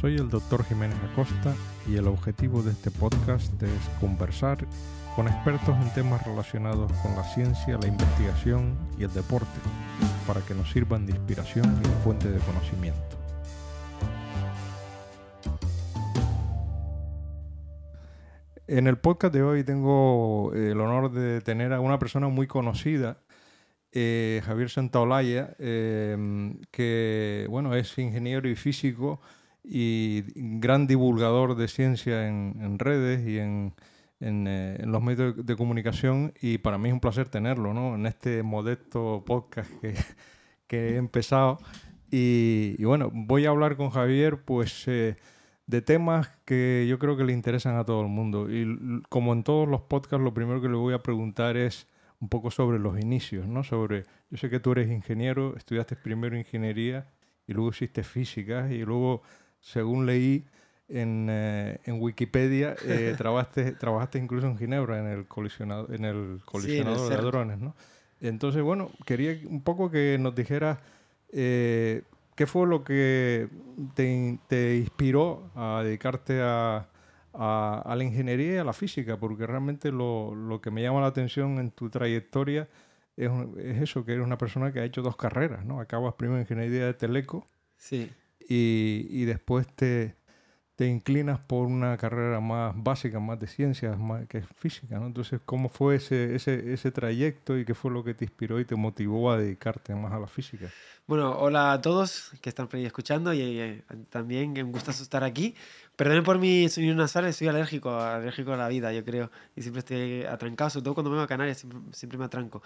Soy el doctor Jiménez Acosta y el objetivo de este podcast es conversar con expertos en temas relacionados con la ciencia, la investigación y el deporte, para que nos sirvan de inspiración y de fuente de conocimiento. En el podcast de hoy tengo el honor de tener a una persona muy conocida, eh, Javier Santaolalla, eh, que bueno, es ingeniero y físico y gran divulgador de ciencia en, redes y en, eh, en, los medios de, comunicación y para mí es un placer tenerlo ¿no? en este modesto podcast que, que he empezado. Y, y, bueno, voy a hablar con Javier pues eh, de temas que yo creo que le interesan a todo el mundo. Y como en todos los podcasts, lo primero que le voy a preguntar es un poco sobre los inicios, ¿no? Sobre, yo sé que tú eres ingeniero, estudiaste primero ingeniería y luego hiciste física y luego según leí en, eh, en Wikipedia, eh, trabajaste, trabajaste incluso en Ginebra, en el colisionador, en el colisionador de drones, ¿no? Entonces, bueno, quería un poco que nos dijeras eh, qué fue lo que te, te inspiró a dedicarte a, a, a, la ingeniería y a la física, porque realmente lo, lo, que me llama la atención en tu trayectoria es, es, eso, que eres una persona que ha hecho dos carreras, ¿no? Acabas primero en ingeniería de teleco. Sí y, y después te, te, inclinas por una carrera más básica, más de ciencias, más que es física, ¿no? Entonces, ¿cómo fue ese, ese, ese trayecto y qué fue lo que te inspiró y te motivó a dedicarte más a la física? Bueno, hola a todos que están por ahí escuchando y, y también me gusta estar aquí. Perdonen por mi sonido nasal, soy alérgico, alérgico a la vida, yo creo. Y siempre estoy atrancado, sobre todo cuando me voy a Canarias, siempre, siempre me atranco.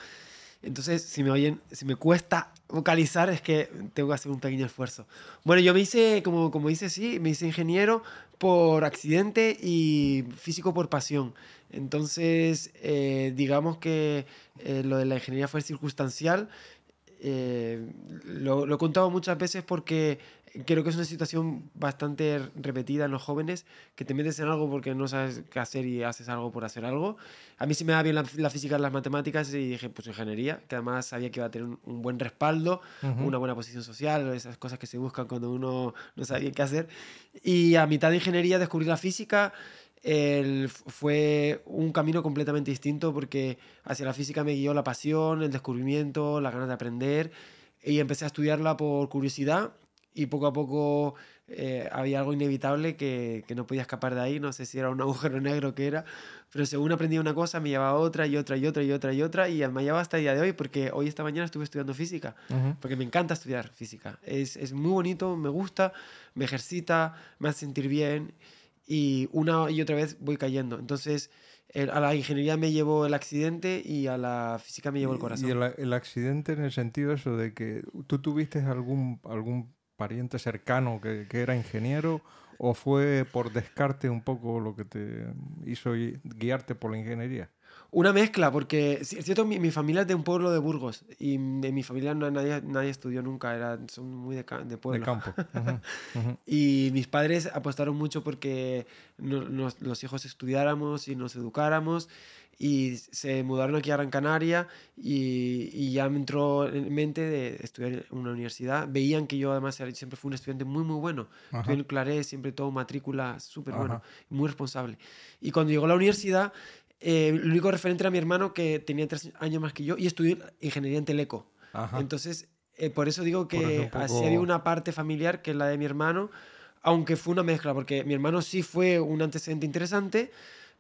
Entonces, si me cuesta vocalizar, es que tengo que hacer un pequeño esfuerzo. Bueno, yo me hice, como, como dice, sí, me hice ingeniero por accidente y físico por pasión. Entonces, eh, digamos que eh, lo de la ingeniería fue circunstancial. Eh, lo, lo, he contado muchas veces porque creo que es una situación bastante repetida en los jóvenes, que te metes en algo porque no sabes qué hacer y haces algo por hacer algo. A mí sí me da bien la, la física y las matemáticas y dije, pues ingeniería, que además sabía que iba a tener un, un buen respaldo, uh -huh. una buena posición social, esas cosas que se buscan cuando uno no sabe qué hacer. Y a mitad de ingeniería descubrí la física. El, fue un camino completamente distinto porque hacia la física me guió la pasión, el descubrimiento, las ganas de aprender y empecé a estudiarla por curiosidad y poco a poco eh, había algo inevitable que, que, no podía escapar de ahí, no sé si era un agujero negro que era, pero según aprendía una cosa me llevaba otra y otra y otra y otra y otra y me llevaba hasta el día de hoy porque hoy esta mañana estuve estudiando física, uh -huh. porque me encanta estudiar física, es, es muy bonito, me gusta, me ejercita, me hace sentir bien y una y otra vez voy cayendo, entonces el, a la ingeniería me llevó el accidente y a la física me llevó el corazón. Y el, el accidente en el sentido eso de que tú tuviste algún, algún pariente cercano que, que, era ingeniero o fue por descarte un poco lo que te hizo guiarte por la ingeniería? Una mezcla, porque es cierto, mi, mi familia es de un pueblo de Burgos y en mi familia no, nadie, nadie estudió nunca, era, son muy de, de pueblo. De campo. Uh -huh, uh -huh. y mis padres apostaron mucho porque nos, los hijos estudiáramos y nos educáramos y se mudaron aquí a Gran Canaria y, y, ya me entró en mente de estudiar en una universidad. Veían que yo además siempre fui un estudiante muy, muy bueno. Estudié en Claré, siempre todo matrícula súper bueno, muy responsable. Y cuando llegó a la universidad, eh, el único referente era mi hermano que tenía tres años más que yo y estudió ingeniería en Teleco. Ajá. Entonces, eh, por eso digo que poco... así había una parte familiar que es la de mi hermano, aunque fue una mezcla, porque mi hermano sí fue un antecedente interesante,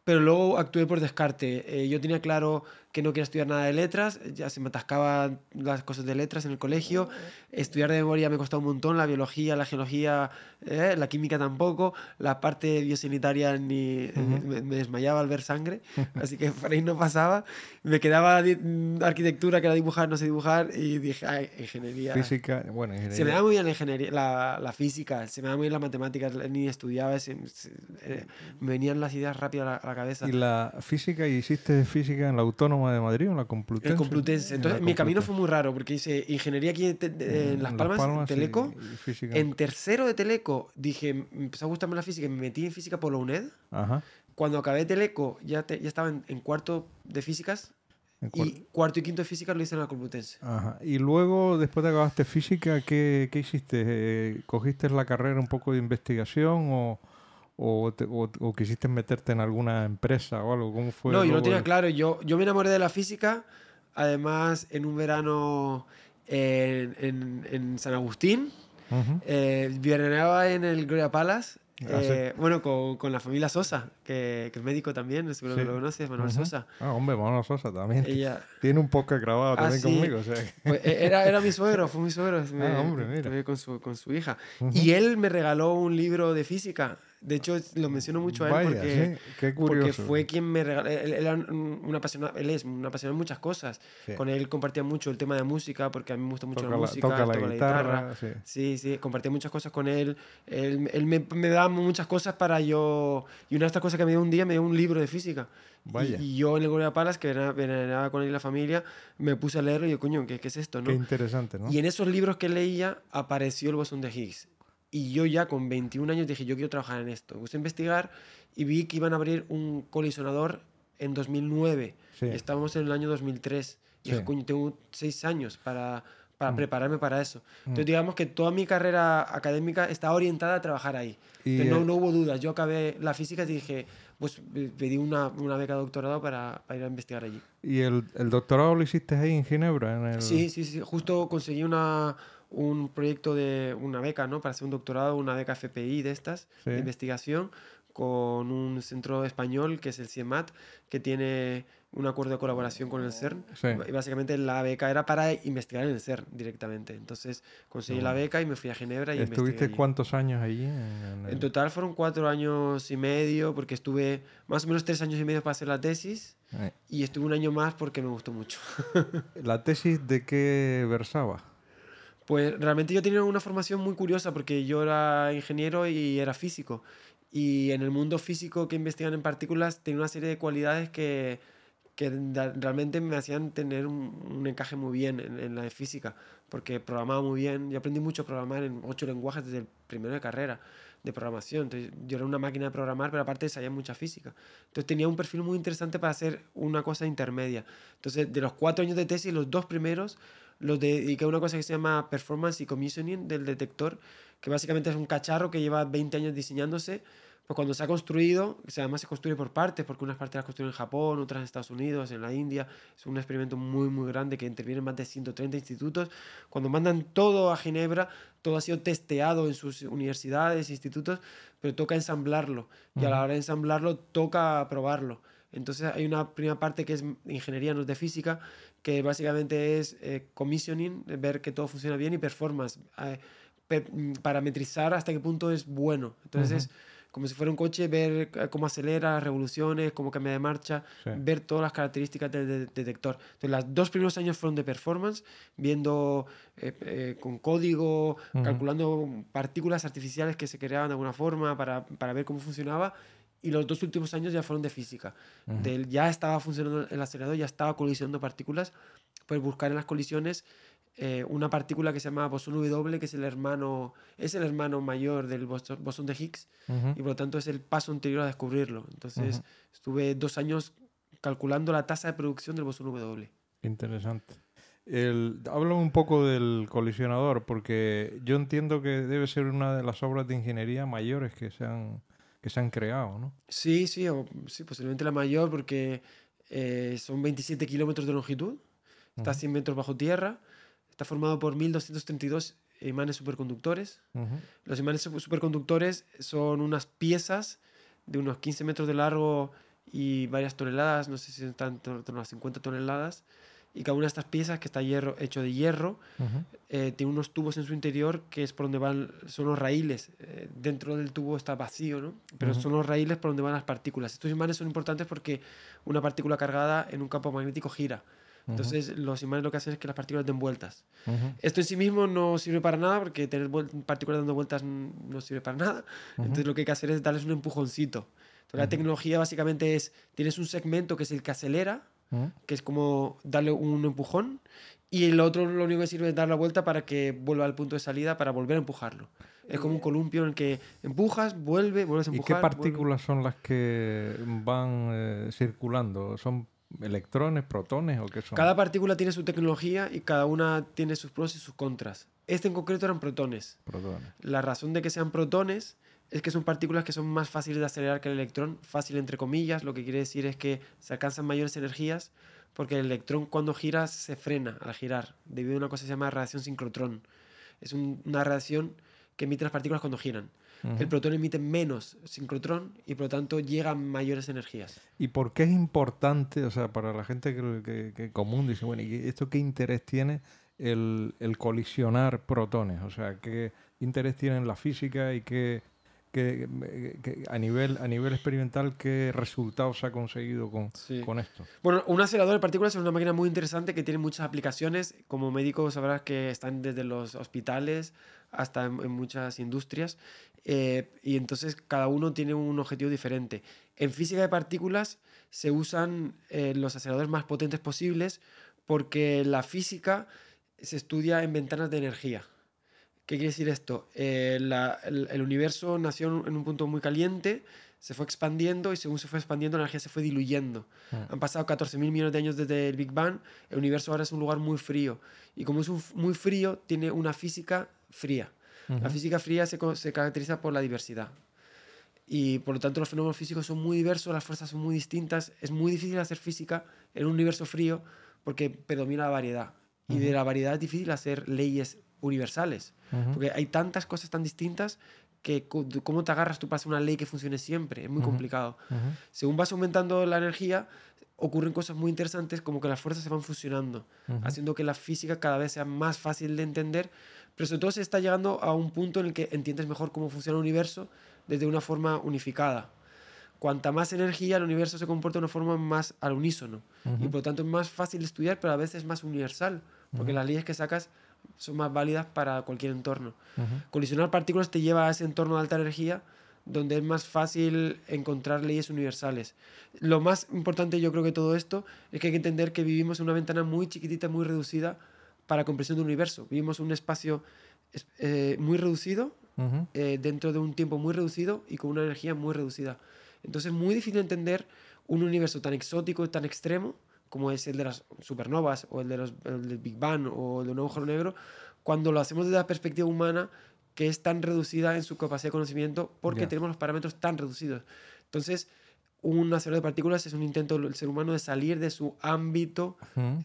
pero luego actué por descarte. Eh, yo tenía claro que no quería estudiar nada de letras, ya se me atascaban las cosas de letras en el colegio, estudiar de memoria me costó un montón, la biología, la geología, eh, la química tampoco, la parte biosanitaria ni, uh -huh. me, me, desmayaba al ver sangre, así que por ahí no pasaba, me quedaba arquitectura, que era dibujar, no sé dibujar, y dije, ay, ingeniería. Física, bueno, ingeniería. Se me da muy bien la ingeniería, la, la física, se me da muy bien la matemática, ni estudiaba, se, se, eh, me venían las ideas rápido a la, a la cabeza. ¿Y la física, hiciste física en la Autónoma de Madrid o en la Complutense? En Complutense. Entonces, mi camino fue muy raro porque hice ingeniería aquí en, en Las Palmas, Las Palmas Teleco. Y, y en tercero de Teleco dije, me empezó a gustarme la física y me metí en física por la UNED. Ajá. Cuando acabé Teleco, ya, te, ya estaba en, en, cuarto de físicas. y cuarto y quinto de física lo hice en la Complutense. Ajá. Y luego, después de acabaste física, ¿qué, qué hiciste? Eh, ¿Cogiste la carrera un poco de investigación o, o, o, quisiste meterte en alguna empresa o algo? ¿Cómo fue? No, yo lo tenía claro. Yo, yo me enamoré de la física, además, en un verano en, en, en San Agustín. Uh eh, en el Gloria Palace Ah, eh, bueno, con, con, la familia Sosa, que, que, es médico también, seguro que lo conoces, Manuel Sosa. Ah, hombre, Manuel Sosa también. Tiene un poco grabado también ah, conmigo. Pues, e, era, era mi suegro, fue mi suegro. ah, hombre, mira. Con su, con su hija. Y él me regaló un libro de física de hecho, lo menciono mucho a él porque, Qué porque fue quien me regaló. Él, era un apasionado, él es un apasionado de muchas cosas. Con él compartía mucho el tema de música, porque a mí me gusta mucho la música, toca, la, guitarra. sí. sí, compartía muchas cosas con él. Él, él me, me, daba muchas cosas para yo. Y una de estas cosas que me dio un día, me dio un libro de física. Vaya. Y, yo en el Gloria Palas, que venía con él y la familia, me puse a leerlo y yo, coño, ¿qué, ¿qué, es esto? ¿no? Qué interesante, ¿no? Y en esos libros que leía apareció el bosón de Higgs. Y yo ya con 21 años dije, yo quiero trabajar en esto. Me investigar y vi que iban a abrir un colisionador en 2009. Estábamos en el año 2003. Y dije, coño, tengo 6 años para, para mm. prepararme para eso. Mm. Entonces, digamos que toda mi carrera académica está orientada a trabajar ahí. Y no, no, hubo dudas. Yo acabé la física y dije, pues pedí una, una beca de doctorado para, para, ir a investigar allí. ¿Y el, el, doctorado lo hiciste ahí en Ginebra? En el... Sí, sí, sí. Justo conseguí una, un proyecto de una beca, ¿no? Para hacer un doctorado, una beca FPI de estas, de investigación, con un centro español que es el CIEMAT, que tiene un acuerdo de colaboración con el CERN. Y básicamente la beca era para investigar en el CERN directamente. Entonces conseguí la beca y me fui a Ginebra y ¿Estuviste cuántos años allí? En, total fueron cuatro años y medio, porque estuve más o menos tres años y medio para hacer la tesis. Y estuve un año más porque me gustó mucho. ¿La tesis de qué versaba? Pues realmente yo tenía una formación muy curiosa porque yo era ingeniero y era físico. Y en el mundo físico que investigan en partículas tenía una serie de cualidades que, que realmente me hacían tener un, encaje muy bien en, en, la de física, porque programaba muy bien. Yo aprendí mucho programar en ocho lenguajes desde el primero de carrera de programación. Entonces, yo era una máquina de programar, pero aparte sabía mucha física. Entonces tenía un perfil muy interesante para hacer una cosa intermedia. Entonces, de los cuatro años de tesis, los dos primeros los dediqué a una cosa que se llama Performance y Commissioning del detector, que básicamente es un cacharro que lleva 20 años diseñándose. Pues cuando se ha construido, además se construye por partes, porque unas partes las construyen en Japón, otras en Estados Unidos, en la India. Es un experimento muy, muy grande que interviene en más de 130 institutos. Cuando mandan todo a Ginebra, todo ha sido testeado en sus universidades, institutos, pero toca ensamblarlo. Y a la hora de ensamblarlo, toca probarlo. Entonces hay una primera parte que es ingeniería, no es de física, que básicamente es eh, commissioning, ver que todo funciona bien, y performance, eh, mm, parametrizar hasta qué punto es bueno. Entonces es como si fuera un coche, ver eh, cómo acelera, revoluciones, cómo cambia de marcha, ver todas las características del detector. Entonces, los dos primeros años fueron de performance, viendo con código, calculando partículas artificiales que se creaban de alguna forma para, para ver cómo funcionaba y los dos últimos años ya fueron de física. Del, ya estaba funcionando el acelerador, ya estaba colisionando partículas, pues buscar en las colisiones eh, una partícula que se llama bosón W, que es el hermano, es el hermano mayor del bosón, de Higgs, y por lo tanto es el paso anterior a descubrirlo. Entonces estuve dos años calculando la tasa de producción del bosón W. Interesante. El, habla un poco del colisionador, porque yo entiendo que debe ser una de las obras de ingeniería mayores que se han que se han creado, ¿no? Sí, sí, sí posiblemente la mayor porque eh, son 27 kilómetros de longitud, está a 100 metros bajo tierra, está formado por 1232 imanes superconductores. Los imanes superconductores son unas piezas de unos 15 metros de largo y varias toneladas, no sé si están en torno a 50 toneladas, y cada una de estas piezas que está hierro, hecho de hierro eh, tiene unos tubos en su interior que es por donde van, son los raíles. Eh, dentro del tubo está vacío, ¿no? Pero son los raíles por donde van las partículas. Estos imanes son importantes porque una partícula cargada en un campo magnético gira. Entonces los imanes lo que hacen es que las partículas den vueltas. Esto en sí mismo no sirve para nada porque tener partículas dando vueltas no sirve para nada. Entonces lo que hay que hacer es darles un empujoncito. Entonces, la tecnología básicamente es, tienes un segmento que es el que acelera, que es como darle un empujón, y el otro lo único que sirve es dar la vuelta para que vuelva al punto de salida para volver a empujarlo. Es como un columpio en el que empujas, vuelve, vuelves a empujar. ¿Y qué partículas son las que van eh, circulando? ¿Son electrones, protones o qué son? Cada partícula tiene su tecnología y cada una tiene sus pros y sus contras. Este en concreto eran protones. Protones. La razón de que sean protones es que son partículas que son más fáciles de acelerar que el electrón, fácil entre comillas, lo que quiere decir es que se alcanzan mayores energías porque el electrón cuando gira se frena al girar, debido a una cosa que se llama radiación sincrotrón. Es un- una radiación que emiten las partículas cuando giran. El protón emite menos sincrotrón y por lo tanto llega a mayores energías. ¿Y por qué es importante, o sea, para la gente que, que- que común dice, bueno, ¿y esto qué interés tiene el, el colisionar protones? O sea, ¿qué interés tiene en la física y qué, qué- qué- a, nivel, a nivel experimental qué resultados se ha conseguido con, Sí. con esto? Bueno, un acelerador de partículas es una máquina muy interesante que tiene muchas aplicaciones. Como médico sabrás que están desde los hospitales hasta en, en muchas industrias. eh, y entonces cada uno tiene un objetivo diferente. En física de partículas se usan eh, los aceleradores más potentes posibles porque la física se estudia en ventanas de energía. ¿Qué quiere decir esto? Eh, la- el, el universo nació en un- punto muy caliente, se fue expandiendo y según se fue expandiendo la energía se fue diluyendo. Han pasado 14.000 millones de años desde el Big Bang, el universo ahora es un lugar muy frío. Y como es un muy frío, tiene una física fría. La física fría se, se caracteriza por la diversidad. Y por lo tanto los fenómenos físicos son muy diversos, las fuerzas son muy distintas. Es muy difícil hacer física en un universo frío porque predomina la variedad. Y de la variedad es difícil hacer leyes universales. Porque hay tantas cosas tan distintas que cómo te agarras tú para hacer una ley que funcione siempre. Es muy complicado. Según vas aumentando la energía, ocurren cosas muy interesantes como que las fuerzas se van fusionando, haciendo que la física cada vez sea más fácil de entender, pero sobre todo se está llegando a un punto en el que entiendes mejor cómo funciona el universo desde una forma unificada. Cuanta más energía, el universo se comporta de una forma más al unísono y por lo tanto es más fácil de estudiar, pero a veces es más universal, porque las leyes que sacas son más válidas para cualquier entorno. Colisionar partículas te lleva a ese entorno de alta energía donde es más fácil encontrar leyes universales. Lo más importante yo creo que todo esto es que hay que entender que vivimos en una ventana muy chiquitita, muy reducida para comprensión del universo. Vivimos en un espacio es- eh, muy reducido, eh, dentro de un tiempo muy reducido y con una energía muy reducida. Entonces es muy difícil entender un universo tan exótico y tan extremo como es el de las supernovas o el, de los, el del Big Bang o el de un agujero negro, cuando lo hacemos desde la perspectiva humana que es tan reducida en su capacidad de conocimiento porque tenemos los parámetros tan reducidos. Entonces, un acelerador de partículas es un intento del ser humano de salir de su ámbito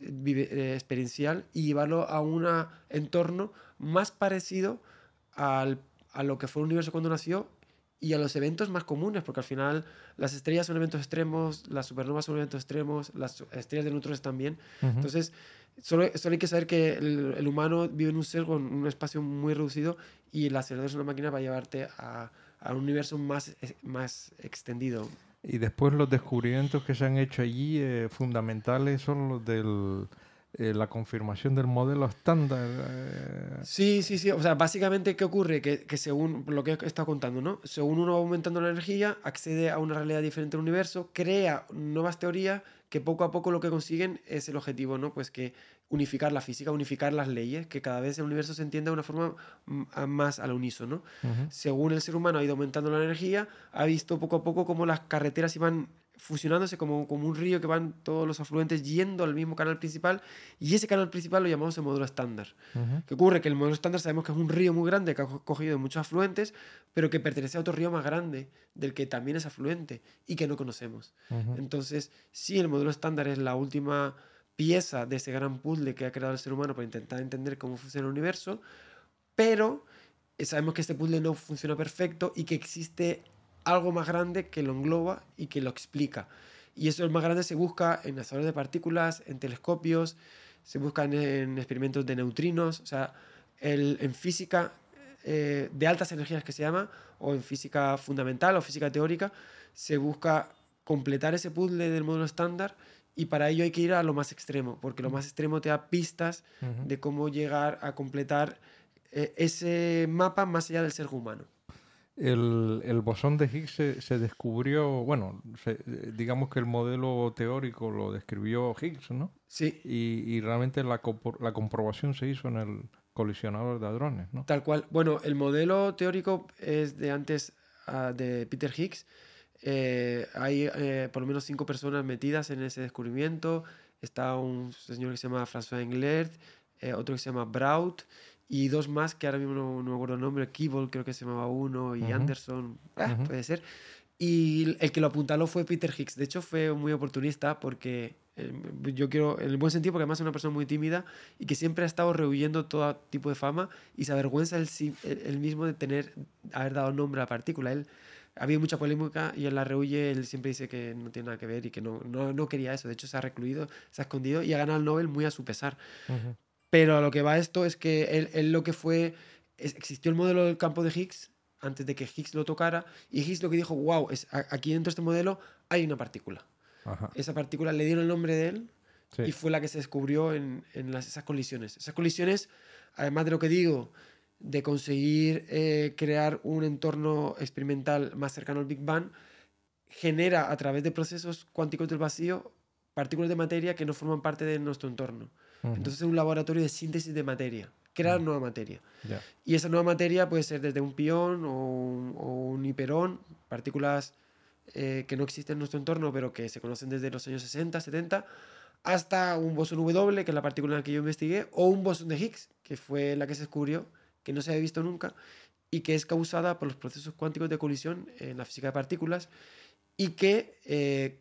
eh, experiencial y llevarlo a un entorno más parecido al- a lo que fue el universo cuando nació y a los eventos más comunes, porque al final las estrellas son eventos extremos, las supernovas son eventos extremos, las estrellas de neutrones también. Entonces, solo, solo hay que saber que el, el humano vive en un ser con un espacio muy reducido y el acelerador es una máquina para llevarte a, a un universo más, más extendido. Y después los descubrimientos que se han hecho allí eh, fundamentales son los de la confirmación del modelo estándar. eh, Sí, sí, sí. O sea, básicamente, ¿qué ocurre? Que, que según lo que he estado contando, ¿no? Según uno va aumentando la energía, accede a una realidad diferente del universo, crea nuevas teorías que poco a poco lo que consiguen es el objetivo, ¿no? Pues que unificar la física, unificar las leyes, que cada vez el universo se entienda de una forma mm, a- más al unísono. Según el ser humano ha ido aumentando la energía, ha visto poco a poco cómo las carreteras iban fusionándose como, como un río que van todos los afluentes yendo al mismo canal principal y ese canal principal lo llamamos el modelo estándar. ujú. ¿Qué ocurre? Que el modelo estándar sabemos que es un río muy grande que ha co- cogido muchos afluentes, pero que pertenece a otro río más grande, del que también es afluente y que no conocemos. Entonces, sí, el modelo estándar es la última pieza de ese gran puzzle que ha creado el ser humano para intentar entender cómo funciona el universo, pero eh, sabemos que este puzzle no funciona perfecto y que existe algo más grande que lo engloba y que lo explica. Y eso el más grande se busca en aceleradores de partículas, en telescopios, se busca en, en experimentos de neutrinos, o sea, el- en física eh, de altas energías que se llama, o en física fundamental o física teórica, se busca completar ese puzzle del modelo estándar y para ello hay que ir a lo más extremo, porque lo más extremo te da pistas de cómo llegar a completar eh, ese mapa más allá del ser humano. El, el bosón de Higgs se, se descubrió, bueno, se- digamos que el modelo teórico lo describió Higgs, ¿no? Sí, Y, y realmente la, la comprobación se hizo en el colisionador de hadrones, ¿no? Tal cual. Bueno, el modelo teórico es de antes ah, de Peter Higgs. Eh, hay eh, por lo menos cinco personas metidas en ese descubrimiento. Está un señor que se llama François Englert, eh, otro que se llama Braut y dos más que ahora mismo no, no me acuerdo el nombre, Kibble creo que se llamaba uno y Ujú. Anderson, ah, Ujú. puede ser. Y el que lo apuntaló fue Peter Higgs. De hecho, fue muy oportunista porque eh, yo quiero, en el buen sentido, porque además es una persona muy tímida y que siempre ha estado rehuyendo todo tipo de fama y se avergüenza él, él- él mismo de tener, haber dado nombre a la partícula. Él, ha habido mucha polémica y él la rehuye, él siempre dice que no tiene nada que ver y que no, no, no quería eso. De hecho, se ha recluido, se ha escondido y ha ganado el Nobel muy a su pesar. Ujú. Pero a lo que va esto es que él, él lo que fue, es- existió el modelo del campo de Higgs antes de que Higgs lo tocara y Higgs lo que dijo, wow, es, a- aquí dentro de este modelo hay una partícula. Ajá. Esa partícula le dieron el nombre de él Sí. y fue la que se descubrió en, en las, esas colisiones. Esas colisiones, además de lo que digo, de conseguir eh, crear un entorno experimental más cercano al Big Bang, genera a través de procesos cuánticos del vacío partículas de materia que no forman parte de nuestro entorno. Entonces es un laboratorio de síntesis de materia, crear nueva materia. Y esa nueva materia puede ser desde un pión o un, o un hiperón, partículas eh, que no existen en nuestro entorno, pero que se conocen desde los años 60, 70, hasta un bosón W, que es la partícula en la que yo investigué, o un bosón de Higgs, que fue la que se descubrió, que no se había visto nunca, y que es causada por los procesos cuánticos de colisión en la física de partículas, y que eh,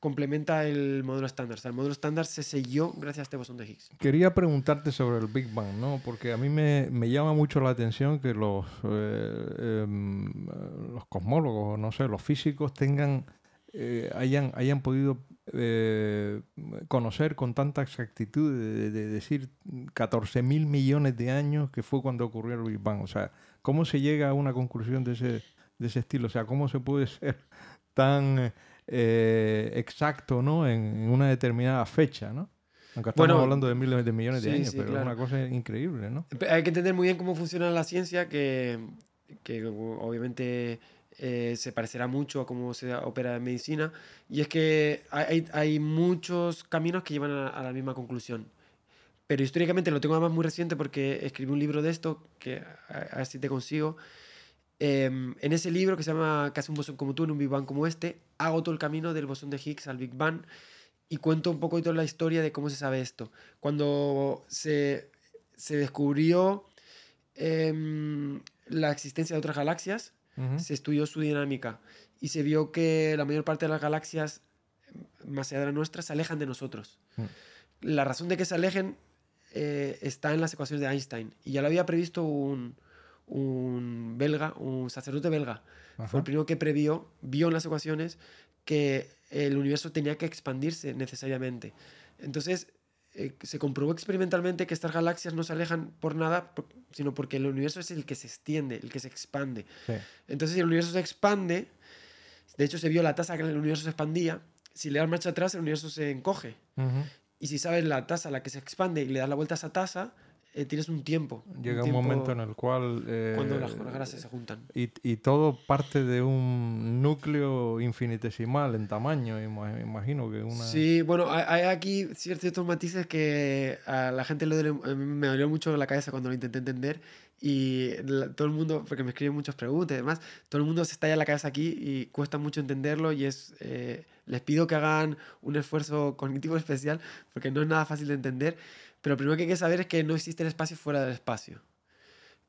complementa el modelo estándar. O sea, el modelo estándar se selló gracias a este bosón de Higgs. Quería preguntarte sobre el Big Bang, ¿no? Porque a mí me, me llama mucho la atención que los, eh, em, los cosmólogos, no sé, los físicos tengan, eh, hayan, hayan podido eh, conocer con tanta exactitud de, de decir 14 mil millones de años que fue cuando ocurrió el Big Bang. O sea, ¿cómo se llega a una conclusión de ese, de ese estilo? O sea, ¿cómo se puede ser tan eh, exacto ¿no? en, en una determinada fecha, ¿no? Aunque estamos Bueno, hablando de miles de millones de sí, años, sí, pero claro. es una cosa increíble, ¿no? Hay que entender muy bien cómo funciona la ciencia, que, que obviamente eh, se parecerá mucho a cómo se opera en medicina, y es que hay, hay- muchos caminos que llevan a, a la misma conclusión. Pero históricamente lo tengo además muy reciente porque escribí un libro de esto, que a, a ver si te consigo. Em, en ese libro que se llama Casi un bosón como tú, en un Big Bang como este, hago todo el camino del bosón de Higgs al Big Bang y cuento un poco la historia de cómo se sabe esto. Cuando se, se descubrió em, la existencia de otras galaxias, se estudió su dinámica y se vio que la mayor parte de las galaxias más allá de la nuestra se alejan de nosotros. Mm. La razón de que se alejen eh, está en las ecuaciones de Einstein y ya lo había previsto un, un belga, un sacerdote belga. Fue el primero que previó, vio en las ecuaciones que el universo tenía que expandirse necesariamente. Entonces, eh, se comprobó experimentalmente que estas galaxias no se alejan por nada, por- sino porque el universo es el que se extiende, el que se expande. Sí. Entonces, si el universo se expande, de hecho se vio la tasa que el universo se expandía, si le das marcha atrás, el universo se encoge. Y si sabes la tasa a la que se expande y le das la vuelta a esa tasa, eh, tienes un tiempo. Llega un tiempo momento en el cual... eh, Cuando las, las se juntan. y, y todo parte de un núcleo infinitesimal en tamaño, ima- imagino que una... Sí, bueno, hay, aquí cier- ciertos matices que a la gente le duele, me dolió mucho la cabeza cuando lo intenté entender y todo el mundo, porque me escriben muchas preguntas y demás, todo el mundo se estalla la cabeza aquí y cuesta mucho entenderlo y es, eh, les pido que hagan un esfuerzo cognitivo especial porque no es nada fácil de entender, pero lo primero que hay que saber es que no existe el espacio fuera del espacio.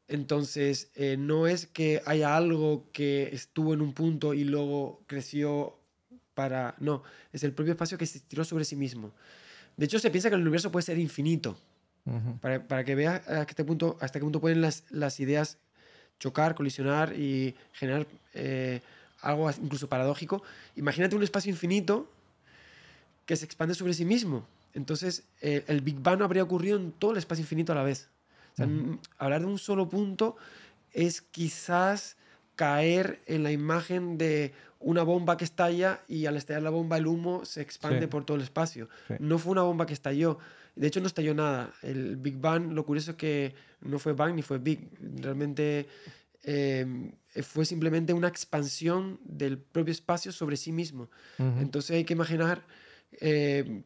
Entonces, eh, no es que haya algo que estuvo en un punto y luego creció para... No, es el propio espacio que se estiró sobre sí mismo. De hecho, se piensa que el universo puede ser infinito. Para, para que veas a este punto, hasta qué punto pueden las, las ideas chocar, colisionar y generar eh, algo incluso paradójico. Imagínate un espacio infinito que se expande sobre sí mismo. Entonces, eh, el Big Bang no habría ocurrido en todo el espacio infinito a la vez. O sea, Ujú. n- hablar de un solo punto es quizás caer en la imagen de una bomba que estalla y al estallar la bomba el humo se expande Sí. por todo el espacio. Sí. No fue una bomba que estalló. De hecho, no estalló nada. El Big Bang, lo curioso es que no fue Bang ni fue Big. Realmente eh, fue simplemente una expansión del propio espacio sobre sí mismo. Entonces hay que imaginar eh,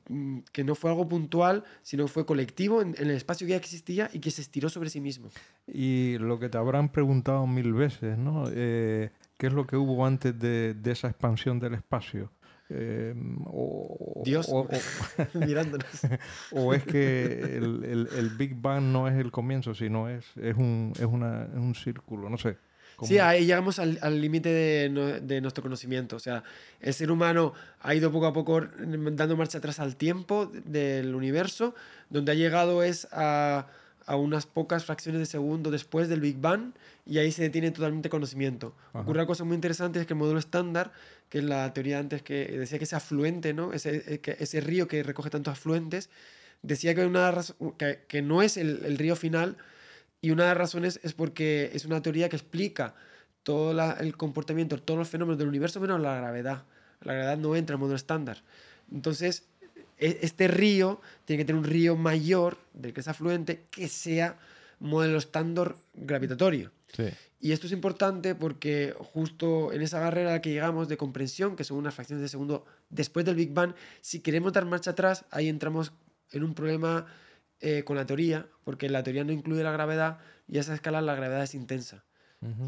que no fue algo puntual, sino fue colectivo en, en el espacio que ya existía y que se estiró sobre sí mismo. Y lo que te habrán preguntado mil veces, ¿no? Eh, ¿qué es lo que hubo antes de, de esa expansión del espacio? Eh, o, Dios o- o- mirándonos. o es que el, el- el Big Bang no es el comienzo, sino es, es, un, es, una, es un círculo, no sé. ¿Cómo? Sí, ahí llegamos al límite de, no- de nuestro conocimiento. O sea, el ser humano ha ido poco a poco dando marcha atrás al tiempo del universo, donde ha llegado es a, a unas pocas fracciones de segundo después del Big Bang y ahí se detiene totalmente conocimiento. Ajá. Ocurre una cosa muy interesante, es que el modelo estándar, que es la teoría antes que decía que ese afluente, ¿no? ese, eh, ese río que recoge tantos afluentes, decía que, una que, que no es el, el río final, y una de las razones es porque es una teoría que explica todo la- el comportamiento, todos los fenómenos del universo menos la gravedad. La gravedad no entra en modelo estándar. Entonces, e- este río tiene que tener un río mayor del que es afluente que sea modelo estándar gravitatorio. Sí. Y esto es importante porque justo en esa barrera a la que llegamos de comprensión, que son unas fracciones de segundo después del Big Bang, si queremos dar marcha atrás, ahí entramos en un problema eh, con la teoría, porque la teoría no incluye la gravedad y a esa escala la gravedad es intensa.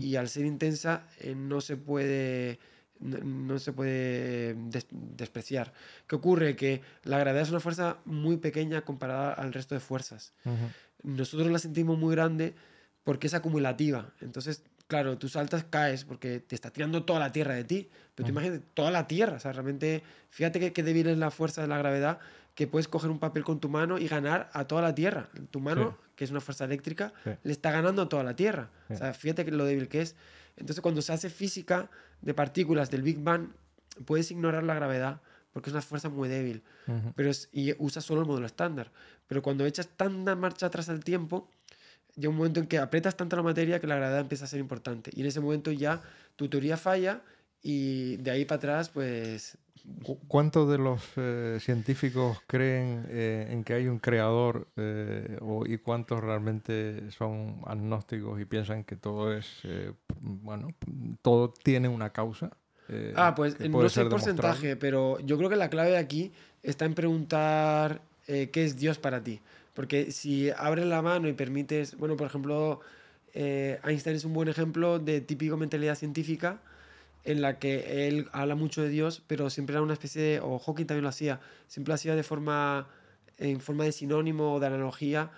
Y al ser intensa eh, no se puede no, no se puede des- despreciar. ¿Qué ocurre? Que la gravedad es una fuerza muy pequeña comparada al resto de fuerzas nosotros la sentimos muy grande porque es acumulativa. Entonces, claro, tú saltas, caes porque te está tirando toda la Tierra de ti. Pero tú imagínate, toda la Tierra. O sea, realmente, fíjate que, que débil es la fuerza de la gravedad que puedes coger un papel con tu mano y ganar a toda la Tierra. Tu mano, que es una fuerza eléctrica, Sí. le está ganando a toda la Tierra. Sí. O sea, fíjate que lo débil que es. Entonces, cuando se hace física de partículas del Big Bang, puedes ignorar la gravedad porque es una fuerza muy débil pero es, y usa solo el modelo estándar. Pero cuando echas tanta marcha atrás al tiempo, llega un momento en que aprietas tanto la materia que la gravedad empieza a ser importante. Y en ese momento ya tu teoría falla y de ahí para atrás, pues... ¿Cu- ¿Cuántos de los eh, científicos creen eh, en que hay un creador eh, o- y cuántos realmente son agnósticos y piensan que todo es, eh, bueno, todo tiene una causa? eh, Ah, pues no sé el porcentaje, pero yo creo que la clave aquí está en preguntar eh, qué es Dios para ti. Porque si abres la mano y permites, bueno, por ejemplo, eh, Einstein es un buen ejemplo de típico mentalidad científica en la que él habla mucho de Dios, pero siempre era una especie de, o Hawking también lo hacía, siempre lo hacía de forma, en forma de sinónimo o de analogía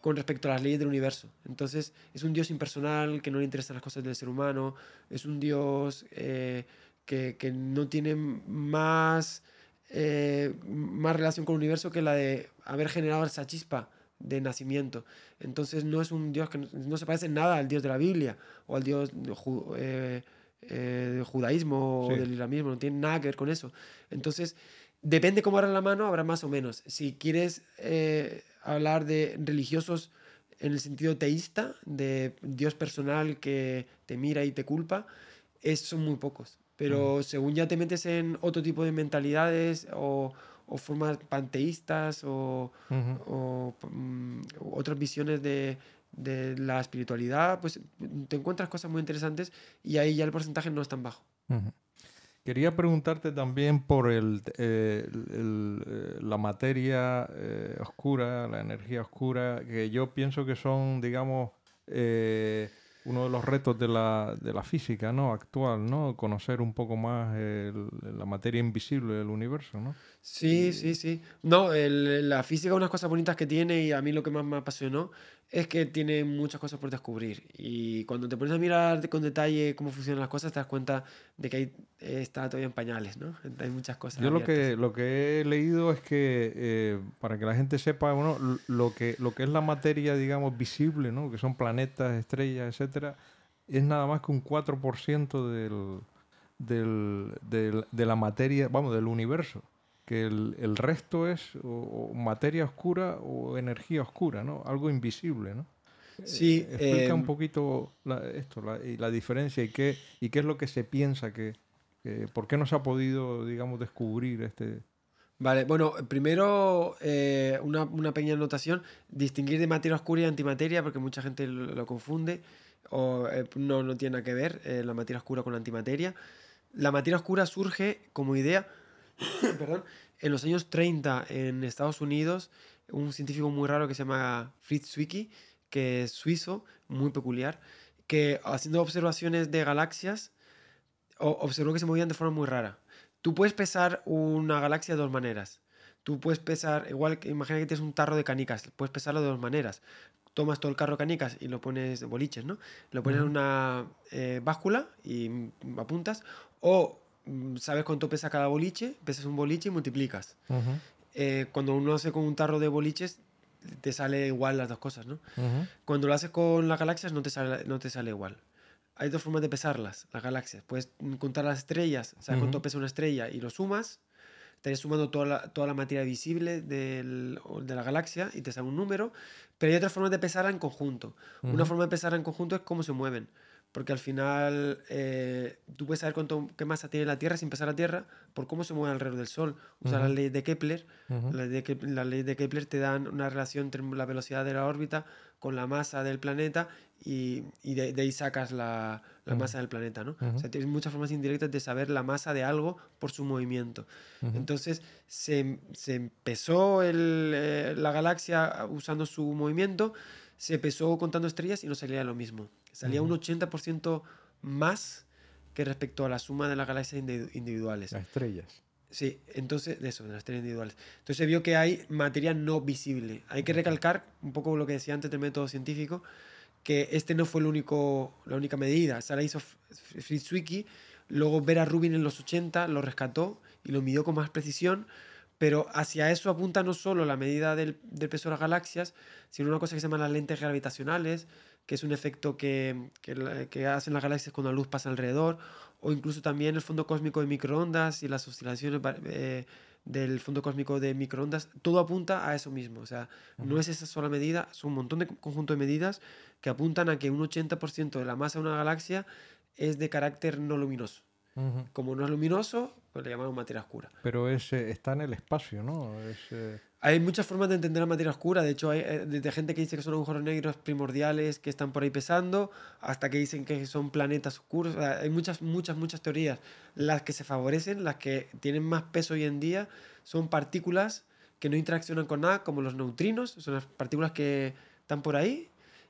con respecto a las leyes del universo. Entonces, es un Dios impersonal que no le interesan las cosas del ser humano, es un Dios eh, que, que no tiene más, eh, más relación con el universo que la de haber generado esa chispa de nacimiento. Entonces, no es un Dios que no, no se parece en nada al Dios de la Biblia o al Dios ju- eh, eh, del judaísmo Sí. o del islamismo, no tiene nada que ver con eso. Entonces, depende cómo abras la mano, habrá más o menos. Si quieres hablar de religiosos en el sentido teísta, de Dios personal que te mira y te culpa, es, son muy pocos. Pero según ya te metes en otro tipo de mentalidades o, o formas panteístas o, mm, otras visiones de, de la espiritualidad, pues te encuentras cosas muy interesantes y ahí ya el porcentaje no es tan bajo. Quería preguntarte también por el, eh, el- el, eh, la materia eh, oscura, la energía oscura, que yo pienso que son, digamos, eh, uno de los retos de la, de la física ¿no? actual, ¿no? Conocer un poco más el- la materia invisible del universo, ¿no? Sí, sí, sí. No, el- la física, unas cosas bonitas que tiene y a mí lo que más me apasionó es que tiene muchas cosas por descubrir. Y cuando te pones a mirar con detalle cómo funcionan las cosas, te das cuenta de que hay, eh, está todavía en pañales, ¿no? Hay muchas cosas. Yo lo que, lo que he leído es que, eh, para que la gente sepa, bueno, lo que, lo que es la materia, digamos, visible, ¿no? Que son planetas, estrellas, etcétera, es nada más que un 4% del, del, del- de la materia, vamos, del universo. Que el, el resto es o, o materia oscura o energía oscura, ¿no? Algo invisible, ¿no? Sí, Explica em, un poquito la- esto, la, la diferencia y qué, y qué es lo que se piensa que, que- ¿Por qué no se ha podido, digamos, descubrir este... Vale, bueno, primero eh, una, una pequeña anotación, distinguir de materia oscura y antimateria, porque mucha gente lo, lo confunde, o eh, no, no tiene nada que ver eh, la materia oscura con la antimateria. La materia oscura surge como idea, perdón, en los años 30 en Estados Unidos, un científico muy raro que se llama Fritz Zwicky, que es suizo, muy peculiar, que haciendo observaciones de galaxias, observó que se movían de forma muy rara. Tú puedes pesar una galaxia de dos maneras. Tú puedes pesar, igual que imagina que tienes un tarro de canicas, puedes pesarlo de dos maneras. Tomas todo el carro de canicas y lo pones boliches, ¿no? Lo pones en una eh, báscula y apuntas. O mm, sabes cuánto pesa cada boliche, pesas un boliche y multiplicas. Eh, cuando uno hace con un tarro de boliches, te sale igual las dos cosas, ¿no? Cuando lo haces con las galaxias no te sale, no te sale igual hay dos formas de pesarlas, las galaxias. Puedes contar las estrellas, sabes cuánto pesa una estrella y lo sumas. Estarías sumando toda la, toda la materia visible del, de la galaxia y te sale un número. Pero hay otras formas de pesarla en conjunto. Una forma de pesarla en conjunto es cómo se mueven porque al final eh, tú puedes saber cuánto, qué masa tiene la Tierra sin pesar la Tierra por cómo se mueve alrededor del Sol. Usa la ley de Kepler. la, ley de, la de Kepler te dan una relación entre la velocidad de la órbita con la masa del planeta y, y de, ahí sacas la, la masa del planeta. ¿no? O sea, tienes muchas formas indirectas de saber la masa de algo por su movimiento. Entonces se, se empezó el, eh, la galaxia usando su movimiento se pesó contando estrellas y no salía lo mismo. Salía un 80% más que respecto a la suma de las galaxias individuales. Las estrellas. Sí, entonces, de eso, de las estrellas individuales. Entonces se vio que hay materia no visible. Hay que recalcar un poco lo que decía antes del método científico, que este no fue el único, la única medida. Esa la hizo Fritz Zwicky, luego Vera Rubin en los 80 lo rescató y lo midió con más precisión, pero hacia eso apunta no solo la medida del, del, peso de las galaxias, sino una cosa que se llama las lentes gravitacionales, que es un efecto que, que, que, hacen las galaxias cuando la luz pasa alrededor, o incluso también el fondo cósmico de microondas y las oscilaciones eh, del fondo cósmico de microondas, todo apunta a eso mismo. O sea, no es esa sola medida, son un montón de conjunto de medidas que apuntan a que un 80% de la masa de una galaxia es de carácter no luminoso. Como no es luminoso, pues le llamamos materia oscura. Pero es, está en el espacio, ¿no? Eh, hay muchas formas de entender la materia oscura. De hecho, hay eh, desde gente que dice que son agujeros negros primordiales que están por ahí pesando, hasta que dicen que son planetas oscuros. hay muchas, muchas, muchas teorías. Las que se favorecen, las que tienen más peso hoy en día, son partículas que no interaccionan con nada, como los neutrinos. Son las partículas que están por ahí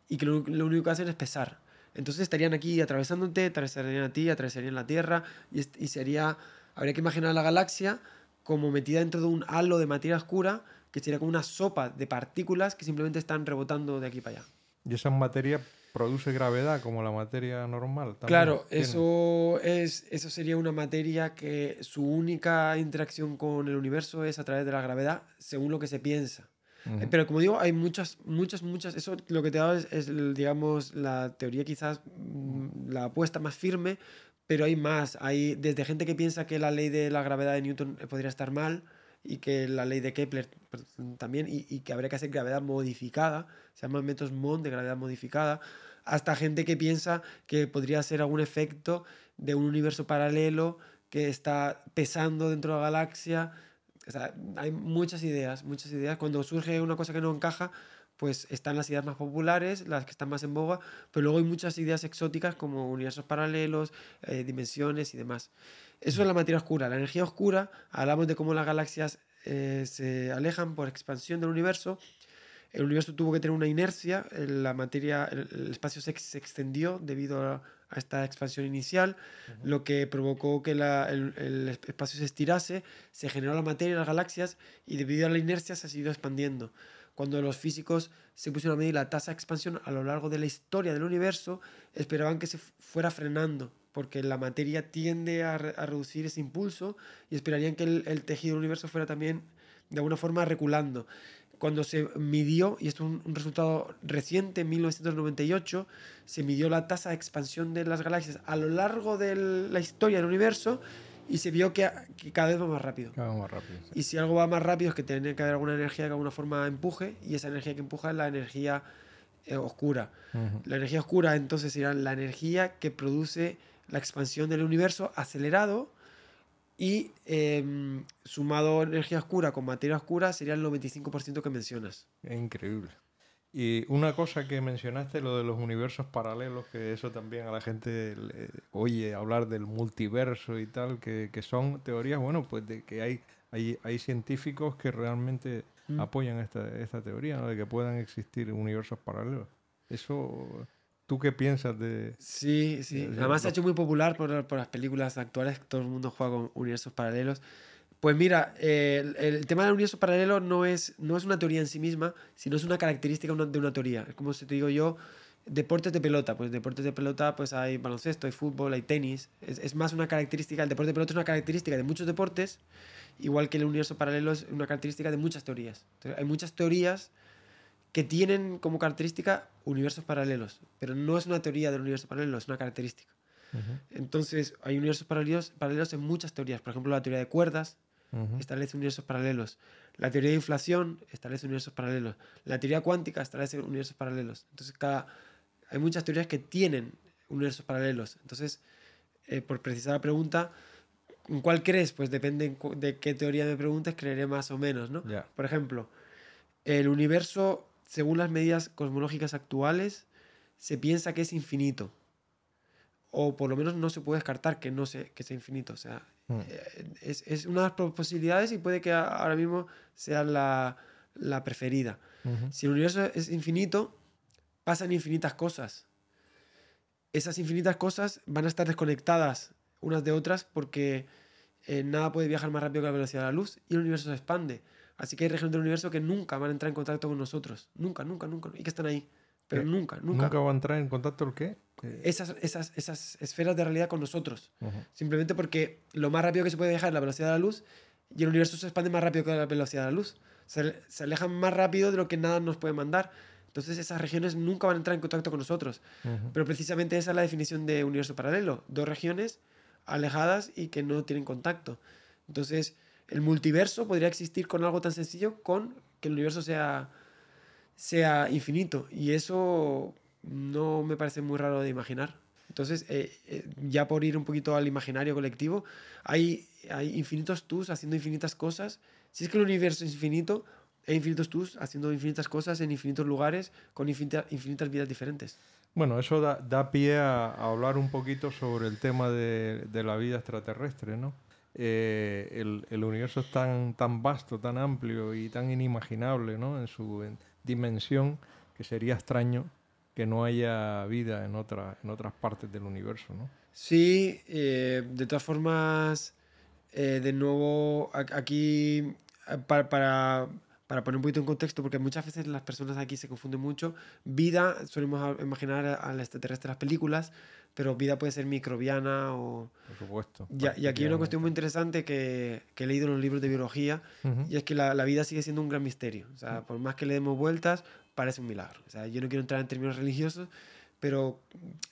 y que lo único que hacen es pesar. Entonces estarían aquí atravesándote, atravesarían a ti, atravesarían la Tierra y, y sería, habría que imaginar la galaxia como metida dentro de un halo de materia oscura que sería como una sopa de partículas que simplemente están rebotando de aquí para allá. ¿Y esa materia produce gravedad como la materia normal? Claro, eso, es, eso sería una materia que su única interacción con el universo es a través de la gravedad, según lo que se piensa. Eh, pero como digo, hay muchas, muchas, muchas. Eso lo que te da es, es, digamos, la teoría quizás mm, la apuesta más firme, pero hay más. Hay desde gente que piensa que la ley de la gravedad de Newton eh, podría estar mal y que la ley de Kepler pues, también, y, y que habría que hacer gravedad modificada, se llaman métodos MON de gravedad modificada, hasta gente que piensa que podría ser algún efecto de un universo paralelo que está pesando dentro de la galaxia hay muchas ideas, muchas ideas. Cuando surge una cosa que no encaja, pues están las ideas más populares, las que están más en boga, pero luego hay muchas ideas exóticas como universos paralelos, eh, dimensiones y demás. Eso es la materia oscura. La energía oscura, hablamos de cómo las galaxias eh, se alejan por expansión del universo. El universo tuvo que tener una inercia, la materia, el, espacio se, extendió debido a, a esta expansión inicial, lo que provocó que el, espacio se estirase, se generó la materia en las galaxias y debido a la inercia se ha seguido expandiendo. Cuando los físicos se pusieron a medir la tasa de expansión a lo largo de la historia del universo, esperaban que se fuera frenando, porque la materia tiende a, reducir ese impulso y esperarían que el, el tejido del universo fuera también de alguna forma reculando cuando se midió, y esto es un, resultado reciente, en 1998, se midió la tasa de expansión de las galaxias a lo largo de la historia del universo y se vio que, cada vez va más rápido. Cada vez más rápido. Y si algo va más rápido es que tiene que haber alguna energía que de alguna forma empuje y esa energía que empuja es la energía eh, oscura. La energía oscura entonces será la energía que produce la expansión del universo acelerado y eh, sumado energía oscura con materia oscura sería el 95% que mencionas. Es increíble. Y una cosa que mencionaste, lo de los universos paralelos, que eso también a la gente le oye hablar del multiverso y tal, que, que, son teorías, bueno, pues de que hay, hay, hay científicos que realmente mm. apoyan esta, esta teoría, ¿no? de que puedan existir universos paralelos. Eso ¿Tú qué piensas de...? Sí, sí. Además se ha hecho muy popular por, por, las películas actuales, todo el mundo juega con universos paralelos. Pues mira, el, el, tema del universo paralelo no es, no es una teoría en sí misma, sino es una característica de una teoría. Es como si te digo yo, deportes de pelota. Pues deportes de pelota, pues hay baloncesto, hay fútbol, hay tenis. Es, es más una característica, el deporte de pelota es una característica de muchos deportes, igual que el universo paralelo es una característica de muchas teorías. Entonces, hay muchas teorías que tienen como característica universos paralelos, pero no es una teoría del universo paralelo, es una característica. Entonces, hay universos paralelos, paralelos en muchas teorías. Por ejemplo, la teoría de cuerdas establece universos paralelos. La teoría de inflación establece universos paralelos. La teoría cuántica establece universos paralelos. Entonces, cada, hay muchas teorías que tienen universos paralelos. Entonces, eh, por precisar la pregunta, ¿en cuál crees? Pues depende de qué teoría me preguntes, creeré más o menos, ¿no? Por ejemplo, el universo según las medidas cosmológicas actuales, se piensa que es infinito. O por lo menos no se puede descartar que no sea, que sea infinito. O sea, mm. eh, es, es, una de las posibilidades y puede que ahora mismo sea la, la preferida. Si el universo es infinito, pasan infinitas cosas. Esas infinitas cosas van a estar desconectadas unas de otras porque eh, nada puede viajar más rápido que la velocidad de la luz y el universo se expande. Así que hay regiones del universo que nunca van a entrar en contacto con nosotros. Nunca, nunca, nunca. Y que están ahí. Pero eh, nunca, nunca. ¿Nunca va a entrar en contacto el qué? Eh, esas, esas, esas esferas de realidad con nosotros. Simplemente porque lo más rápido que se puede viajar es la velocidad de la luz y el universo se expande más rápido que la velocidad de la luz. Se, se alejan más rápido de lo que nada nos puede mandar. Entonces esas regiones nunca van a entrar en contacto con nosotros. Pero precisamente esa es la definición de universo paralelo. Dos regiones alejadas y que no tienen contacto. Entonces, el multiverso podría existir con algo tan sencillo con que el universo sea, sea infinito. Y eso no me parece muy raro de imaginar. Entonces, eh, eh, ya por ir un poquito al imaginario colectivo, hay, hay infinitos tus haciendo infinitas cosas. Si es que el universo es infinito, hay infinitos tus haciendo infinitas cosas en infinitos lugares con infinitas vidas diferentes. Bueno, eso da, da pie a, a, hablar un poquito sobre el tema de, de la vida extraterrestre, ¿no? Eh, el, universo es tan, tan vasto, tan amplio y tan inimaginable ¿no? en su dimensión que sería extraño que no haya vida en, otra, en otras partes del universo. ¿no? Sí, eh, de todas formas, eh, de nuevo, aquí para, para, para, poner un poquito en contexto, porque muchas veces las personas aquí se confunden mucho, vida, solemos imaginar al extraterrestre las películas, pero vida puede ser microbiana o... Por supuesto. y aquí hay una cuestión muy interesante que, que, he leído en los libros de biología, y es que la, la, vida sigue siendo un gran misterio. O sea, por más que le demos vueltas, parece un milagro. O sea, yo no quiero entrar en términos religiosos, pero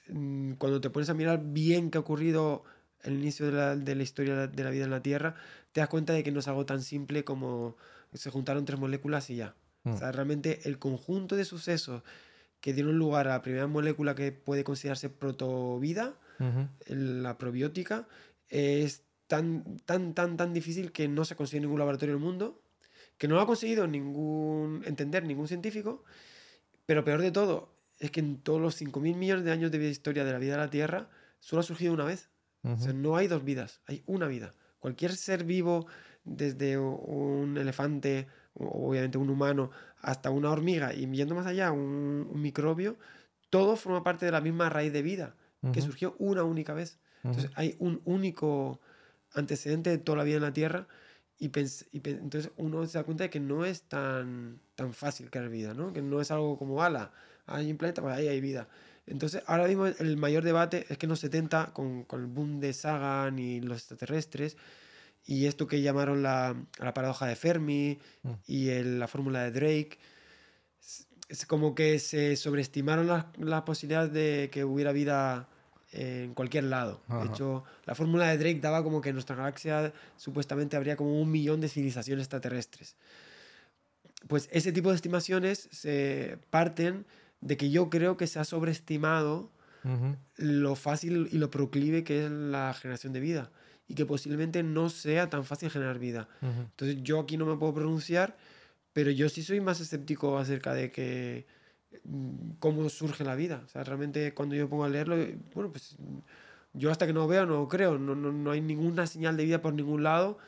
mmm, cuando te pones a mirar bien qué ha ocurrido el inicio de la, de la historia de la vida en la Tierra, te das cuenta de que no es algo tan simple como se juntaron tres moléculas y ya. O sea, realmente el conjunto de sucesos que dieron lugar a la primera molécula que puede considerarse protovida, uh la probiótica, es tan, tan, tan, tan difícil que no se consigue en ningún laboratorio del mundo, que no lo ha conseguido ningún, entender ningún científico, pero peor de todo, es que en todos los 5.000 millones de años de historia de la vida de la Tierra, solo ha surgido una vez. Uh O sea, no hay dos vidas, hay una vida. Cualquier ser vivo, desde un elefante, obviamente un humano, hasta una hormiga y yendo más allá, un, un microbio, todo forma parte de la misma raíz de vida, que surgió una única vez. Entonces hay un único antecedente de toda la vida en la Tierra y, y entonces uno se da cuenta de que no es tan, tan fácil crear vida, ¿no? que no es algo como, ala, hay un planeta, pues ahí hay vida. Entonces, ahora mismo el mayor debate es que en los 70, con, con el boom de Sagan y los extraterrestres, y esto que llamaron la, la paradoja de Fermi mm. y el, la fórmula de Drake, es como que se sobreestimaron las, las, posibilidades de que hubiera vida en cualquier lado. Ajá. De hecho, la fórmula de Drake daba como que en nuestra galaxia supuestamente habría como un millón de civilizaciones extraterrestres. Pues ese tipo de estimaciones se parten de que yo creo que se ha sobreestimado uh -huh. lo fácil y lo proclive que es la generación de vida y que posiblemente no sea tan fácil generar vida. Uh -huh. Entonces yo aquí no me puedo pronunciar, pero yo sí soy más escéptico acerca de que mm, cómo surge la vida. O sea, realmente cuando yo pongo a leerlo, bueno, pues yo hasta que no veo no creo, no, no, no hay ninguna señal de vida por ningún lado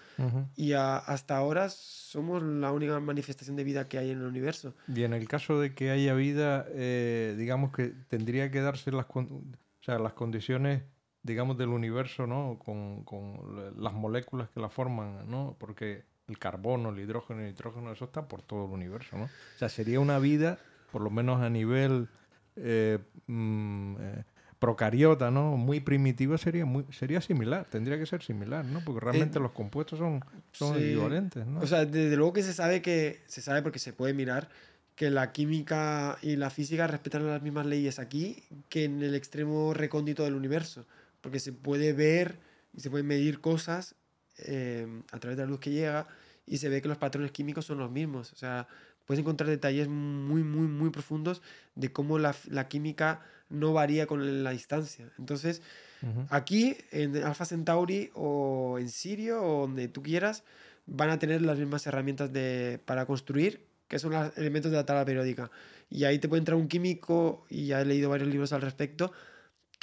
y a- hasta ahora somos la única manifestación de vida que hay en el universo. Y en el caso de que haya vida, eh, digamos que tendría que darse las, con- o sea, las condiciones, digamos, del universo, ¿no? Con, con la- las moléculas que la forman, ¿no? Porque el carbono, el hidrógeno, el nitrógeno, eso está por todo el universo, ¿no? O sea, sería una vida, por lo menos a nivel eh, mm, eh, procariota, ¿no? Muy primitiva, sería, muy, sería similar, tendría que ser similar, ¿no? Porque realmente los compuestos son, son Eh, sí. equivalentes, ¿no? O sea, desde luego que se sabe que se sabe porque se puede mirar que la química y la física respetan las mismas leyes aquí que en el extremo recóndito del universo, porque se puede ver y se pueden medir cosas eh, a través de la luz que llega y se ve que los patrones químicos son los mismos. O sea, puedes encontrar detalles muy, muy, muy profundos de cómo la, la química no varía con la distancia. Entonces, Ujú. Aquí, en Alpha Centauri o en Sirio o donde tú quieras, van a tener las mismas herramientas de, para construir, que son los elementos de la tabla periódica. Y ahí te puede entrar un químico, y ya he leído varios libros al respecto,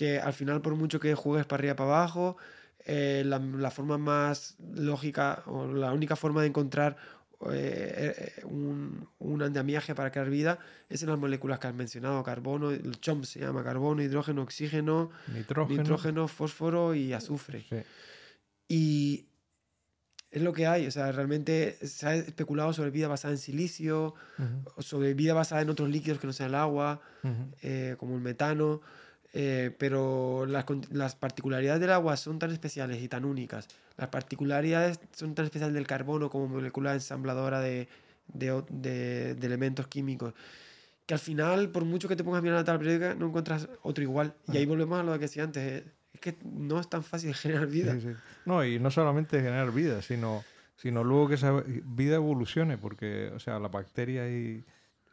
que al final, por mucho que juegues para arriba para abajo, eh, la, la forma más lógica o la única forma de encontrar eh, eh, un, un andamiaje para crear vida es en las moléculas que has mencionado, carbono, el CHOMP se llama, carbono, hidrógeno, oxígeno, Nitrógeno. nitrógeno, fósforo y azufre. Sí. Y es lo que hay, o sea, realmente se ha especulado sobre vida basada en silicio, Ujú, o sobre vida basada en otros líquidos que no sean el agua, ujú. eh, como el metano, eh, pero las, las particularidades del agua son tan especiales y tan únicas, las particularidades son tan especiales del carbono como molécula ensambladora de, de de- de elementos químicos, que al final, por mucho que te pongas a mirar la tabla periódica, no encuentras otro igual. Y ahí volvemos a lo que decía antes, eh, es que no es tan fácil generar vida. Sí, sí. No, y no solamente generar vida, sino, sino luego que esa vida evolucione, porque, o sea, las bacterias y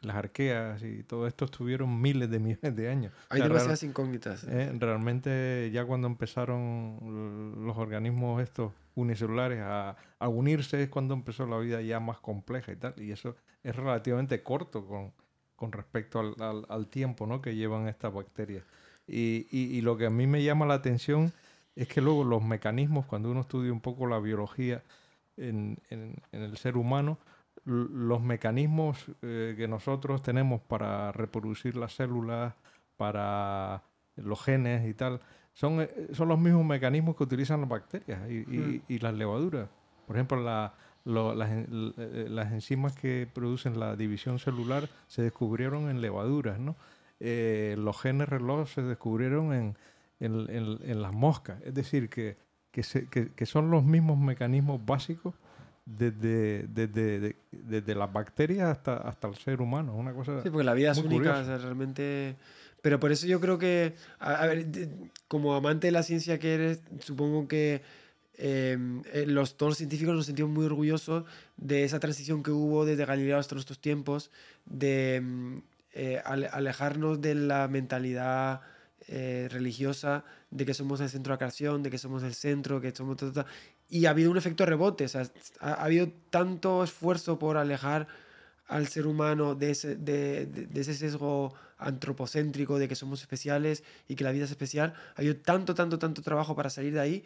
las arqueas y todo esto estuvieron miles de millones de años. O Hay real- demasiadas incógnitas. eh, realmente ya cuando empezaron los organismos estos unicelulares a, a unirse es cuando empezó la vida ya más compleja y tal. Y eso es relativamente corto con, con respecto al, al- al tiempo ¿no? que llevan estas bacterias. Y, y- y lo que a mí me llama la atención es que luego los mecanismos, cuando uno estudia un poco la biología en, en- en el ser humano, los mecanismos eh, que nosotros tenemos para reproducir las células, para los genes y tal, son, eh, son los mismos mecanismos que utilizan las bacterias y, y- y las levaduras. Por ejemplo, la- lo- las, eh, las enzimas que producen la división celular se descubrieron en levaduras, ¿no? Eh, los genes reloj se descubrieron en, en- en- en las moscas. Es decir, que, que, se- que- que son los mismos mecanismos básicos desde, desde, de- desde las bacterias hasta, hasta el ser humano. Una cosa... Sí, porque la vida es única, curioso. o sea, realmente... Pero por eso yo creo que, a, a ver, como amante de la ciencia que eres, supongo que eh, eh, los, todos los científicos nos sentimos muy orgullosos de esa transición que hubo desde Galileo hasta nuestros tiempos, de mm, eh, ale- alejarnos de la mentalidad eh, religiosa, de que somos el centro de la creación, de que somos el centro, que somos... ta, ta, ta. Y ha habido un efecto rebote, o sea, ha, ha habido tanto esfuerzo por alejar al ser humano de ese, de, de- de ese sesgo antropocéntrico de que somos especiales y que la vida es especial. Ha habido tanto, tanto, tanto trabajo para salir de ahí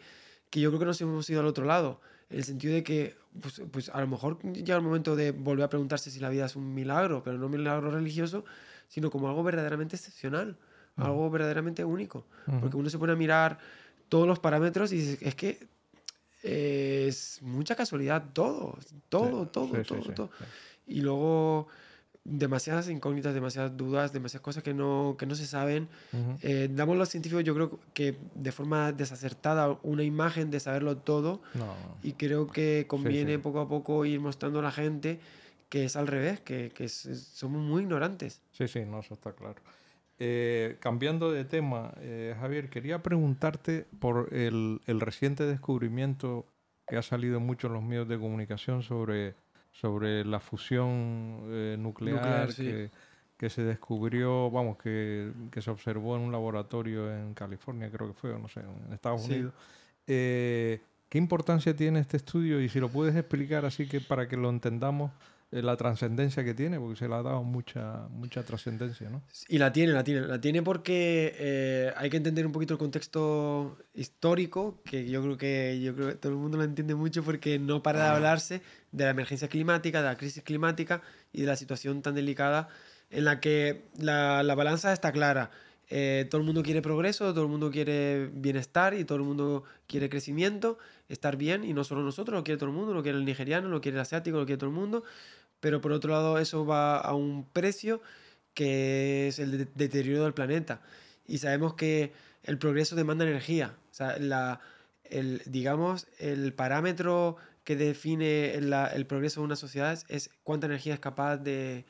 que yo creo que nos hemos ido al otro lado. En el sentido de que, pues, pues a lo mejor llega el momento de volver a preguntarse si la vida es un milagro, pero no un milagro religioso, sino como algo verdaderamente excepcional, algo verdaderamente único. Porque uno se pone a mirar todos los parámetros y dice, es que es mucha casualidad todo, todo, Sí, todo, sí, todo, sí, todo. Y luego demasiadas incógnitas, demasiadas dudas, demasiadas cosas que no, que no se saben. Ujú. Eh, damos los científicos, yo creo que de forma desacertada, una imagen de saberlo todo. No. Y creo que conviene poco a poco ir mostrando a la gente que es al revés, que, que somos muy ignorantes. Sí, sí, no, eso está claro. Eh, cambiando de tema, eh, Javier, quería preguntarte por el, el reciente descubrimiento que ha salido mucho en los medios de comunicación sobre, sobre la fusión eh, nuclear, Nuclear, sí. que, que se descubrió, vamos, que, que se observó en un laboratorio en California, creo que fue, o no sé, en Estados Sí. Unidos. ¿Qué importancia tiene este estudio? Y si lo puedes explicar así que para que lo entendamos la trascendencia que tiene, porque se le ha dado mucha, mucha trascendencia, ¿no? Y la tiene, la tiene. La tiene porque eh, hay que entender un poquito el contexto histórico, que yo creo que, yo creo que todo el mundo lo entiende mucho porque no para de hablarse de la emergencia climática, de la crisis climática y de la situación tan delicada en la que la, la balanza está clara. Eh, todo el mundo quiere progreso, todo el mundo quiere bienestar y todo el mundo quiere crecimiento, estar bien, y no solo nosotros, lo quiere todo el mundo, lo quiere el nigeriano, lo quiere el asiático, lo quiere todo el mundo, pero por otro lado eso va a un precio que es el deterioro del planeta. Y sabemos que el progreso demanda energía. O sea, la, el, digamos, el parámetro que define el progreso de una sociedad es cuánta energía es capaz de,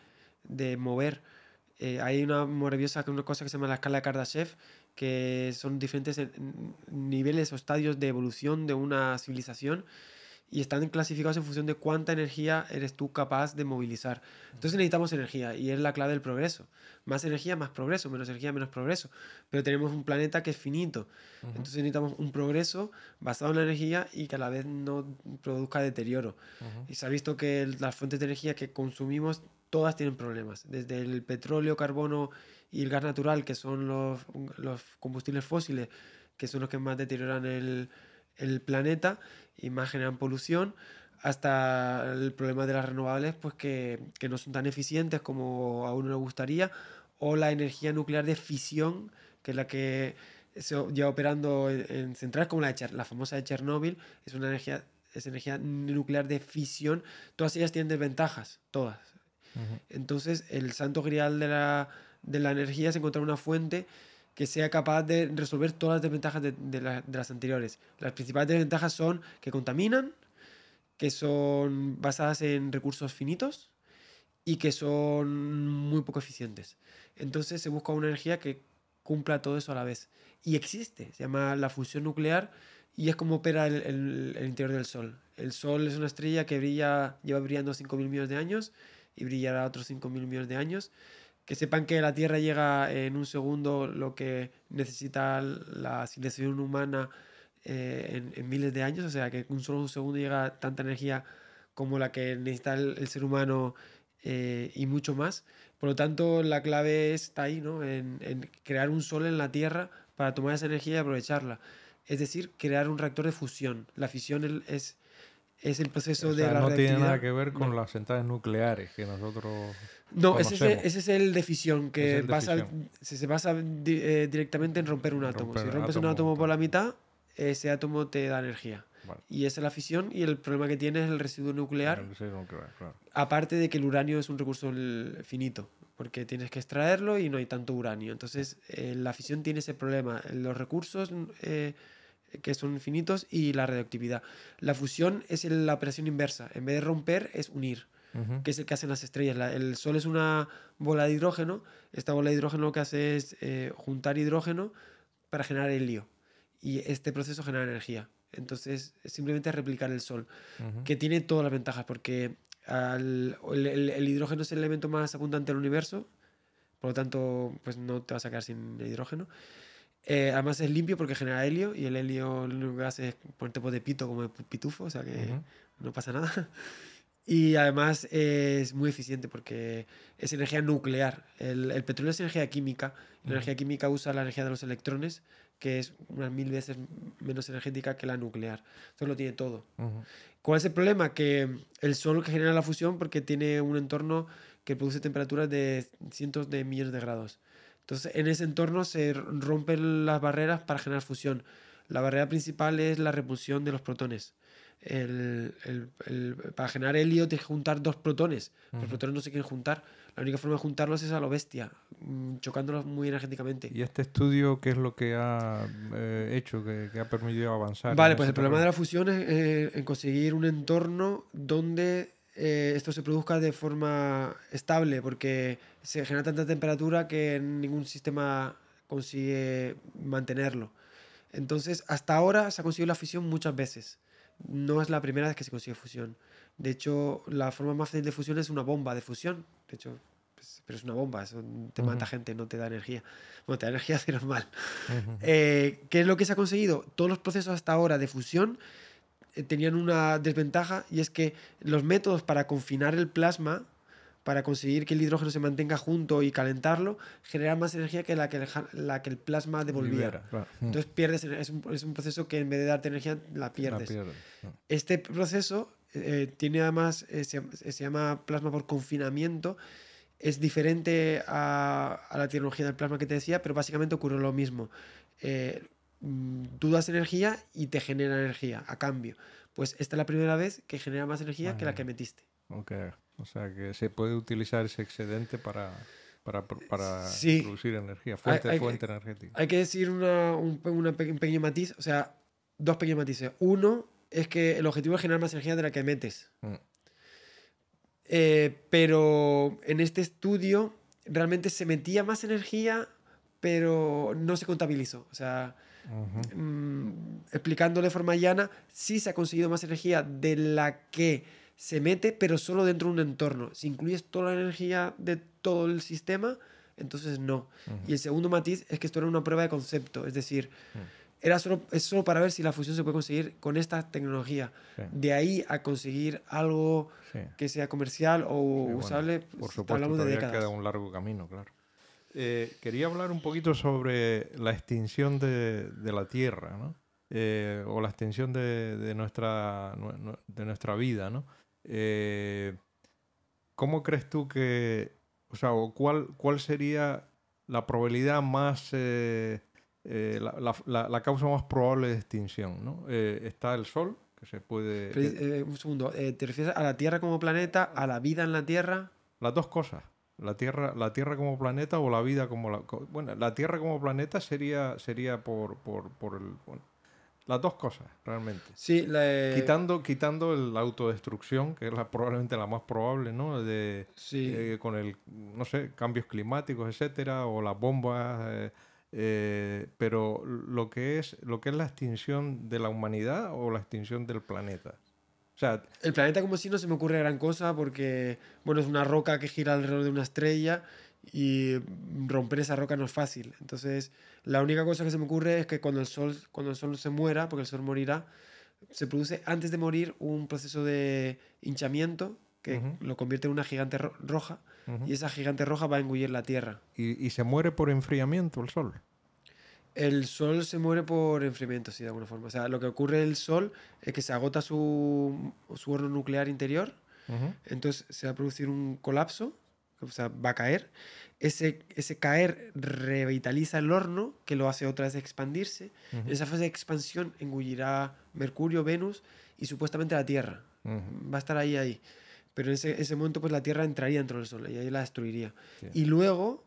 de mover. Eh, hay una maravillosa una cosa que se llama la escala de Kardashev, que son diferentes niveles o estadios de evolución de una civilización y están clasificados en función de cuánta energía eres tú capaz de movilizar. Entonces necesitamos energía y es la clave del progreso. Más energía, más progreso, menos energía, menos progreso. Pero tenemos un planeta que es finito. Entonces necesitamos un progreso basado en la energía y que a la vez no produzca deterioro. Y se ha visto que las fuentes de energía que consumimos todas tienen problemas. Desde el petróleo, carbono y el gas natural, que son los, combustibles fósiles, que son los que más deterioran el, planeta y más generan polución, hasta el problema de las renovables, pues que, que, no son tan eficientes como a uno le gustaría, o la energía nuclear de fisión, que es la que se lleva operando en, centrales como la, de, la famosa de Chernóbil, es una energía, es energía nuclear de fisión, todas ellas tienen desventajas, todas. Entonces, el santo grial de la, de la energía es encontrar una fuente que sea capaz de resolver todas las desventajas de, de, las anteriores. Las principales desventajas son que contaminan, que son basadas en recursos finitos y que son muy poco eficientes. Entonces se busca una energía que cumpla todo eso a la vez. Y existe, se llama la fusión nuclear y es como opera el, el, interior del Sol. El Sol es una estrella que brilla, lleva brillando 5.000 millones de años y brillará otros 5.000 millones de años que sepan que la Tierra llega en un segundo lo que necesita la civilización humana eh, en, miles de años, o sea que un solo segundo llega tanta energía como la que necesita el, ser humano eh, y mucho más. Por lo tanto, la clave está ahí, ¿no? En, en, crear un sol en la Tierra para tomar esa energía y aprovecharla. Es decir, crear un reactor de fusión. La fisión es, es el proceso de la no tiene nada que ver con las centrales nucleares que nosotros no ese es, ese es, el de fisión que pasa, se, basa eh, directamente en romper un átomo. Si rompes un átomo por la mitad ese átomo te da energía. Y esa es la fisión y el problema que tiene es el residuo nuclear, aparte de que el uranio es un recurso finito porque tienes que extraerlo y no hay tanto uranio. Entonces eh, la fisión tiene ese problema. Los recursos eh, que son infinitos, y la radioactividad. La fusión es la operación inversa. En vez de romper, es unir, que es el que hacen las estrellas. el Sol es una bola de hidrógeno. Esta bola de hidrógeno lo que hace es eh, juntar hidrógeno para generar helio. Y este proceso genera energía. Entonces, es simplemente replicar el Sol, que tiene todas las ventajas, porque el, el, hidrógeno es el elemento más abundante del universo, por lo tanto, pues no te vas a quedar sin hidrógeno. Eh, además es limpio porque genera helio y el helio lo único que hace es ponerte de pito como pitufo, o sea que no pasa nada. Y además es muy eficiente porque es energía nuclear. El, el petróleo es energía química. La energía química usa la energía de los electrones, que es unas mil veces menos energética que la nuclear. Entonces lo tiene todo. ¿Cuál es el problema? Que el Sol genera la fusión porque tiene un entorno que produce temperaturas de cientos de millones de grados. Entonces, en ese entorno se rompen las barreras para generar fusión. La barrera principal es la repulsión de los protones. El, el, para generar helio tienes que juntar dos protones. Los protones no se quieren juntar. La única forma de juntarlos es a lo bestia, mm, chocándolos muy energéticamente. ¿Y este estudio qué es lo que ha eh, hecho, que, ha permitido avanzar? Vale, pues el problema de la fusión es eh, en conseguir un entorno donde eh, esto se produzca de forma estable, porque se genera tanta temperatura que ningún sistema consigue mantenerlo. Entonces, hasta ahora se ha conseguido la fusión muchas veces. No es la primera vez que se consigue fusión. De hecho, la forma más fácil de fusión es una bomba de fusión. De hecho, pues, pero es una bomba, eso te mata gente, no te da energía. Bueno, te da energía es mal. Eh, ¿Qué es lo que se ha conseguido? Todos los procesos hasta ahora de fusión tenían una desventaja y es que los métodos para confinar el plasma, para conseguir que el hidrógeno se mantenga junto y calentarlo, generan más energía que la que el, la que el plasma devolvía. Libera, claro. Mm. Entonces pierdes, es un, es un proceso que en vez de darte energía, la La pierdes. Este proceso eh, tiene además, eh, se, se llama plasma por confinamiento. Es diferente a, a la tecnología del plasma que te decía, pero básicamente ocurre lo mismo. Eh, tú das energía y te genera energía a cambio. Pues esta es la primera vez que genera más energía que la Ah. que metiste. Ok, O sea que se puede utilizar ese excedente para, para, pro- para Sí. producir energía, fuente, hay- fuente energética. Hay que decir una- un, una un pequeño matiz, o sea, dos pequeños matices. Uno es que el objetivo es generar más energía de la que metes. Mm. Eh, pero en este estudio realmente se metía más energía, pero no se contabilizó. O sea, Mm, explicándolo de forma llana, sí se ha conseguido más energía de la que se mete, pero solo dentro de un entorno. Si incluyes toda la energía de todo el sistema, entonces no. Y el segundo matiz es que esto era una prueba de concepto, es decir, era solo, es solo para ver si la fusión se puede conseguir con esta tecnología. Sí. De ahí a conseguir algo Sí. que sea comercial o Sí, bueno, usable, por pues, supuesto, hablamos de décadas. queda un largo camino, claro. Eh, quería hablar un poquito sobre la extinción de, de la Tierra, ¿no? Eh, o la extinción de, de nuestra, nue- nue- de nuestra vida, ¿no? Eh, ¿Cómo crees tú que, o sea, o cuál, cuál sería la probabilidad más, eh, eh, la, la- la- la causa más probable de extinción, ¿no? Eh, está el Sol, que se puede... Pero, un segundo, ¿te refieres a la Tierra como planeta, a la vida en la Tierra? Las dos cosas. La Tierra, la Tierra como planeta o la vida como la... Bueno, la Tierra como planeta sería, sería por, por, por el... bueno, las dos cosas, realmente. Sí, la, eh, Quitando, quitando el- la autodestrucción, que es la, probablemente la más probable, ¿no? De, sí. eh, con el, no sé, cambios climáticos, etcétera, o las bombas... eh, eh, pero lo que, es, lo que es la extinción de la humanidad o la extinción del planeta. O sea, El planeta como si no se me ocurre gran cosa porque, bueno, es una roca que gira alrededor de una estrella y romper esa roca no es fácil. Entonces, la única cosa que se me ocurre es que cuando el Sol, cuando el sol se muera, porque el Sol morirá, se produce antes de morir un proceso de hinchamiento que lo convierte en una gigante ro- roja y esa gigante roja va a engullir la Tierra. y, y se muere por enfriamiento el Sol. El Sol se muere por enfriamiento, sí, de alguna forma. O sea, lo que ocurre en el Sol es que se agota su, su horno nuclear interior. Entonces se va a producir un colapso, o sea, va a caer. Ese, ese caer revitaliza el horno, que lo hace otra vez expandirse. En esa fase de expansión engullirá Mercurio, Venus y supuestamente la Tierra. Ujú. Va a estar ahí, ahí. Pero en ese, ese momento, pues la Tierra entraría dentro del Sol y ahí la destruiría. Sí. Y luego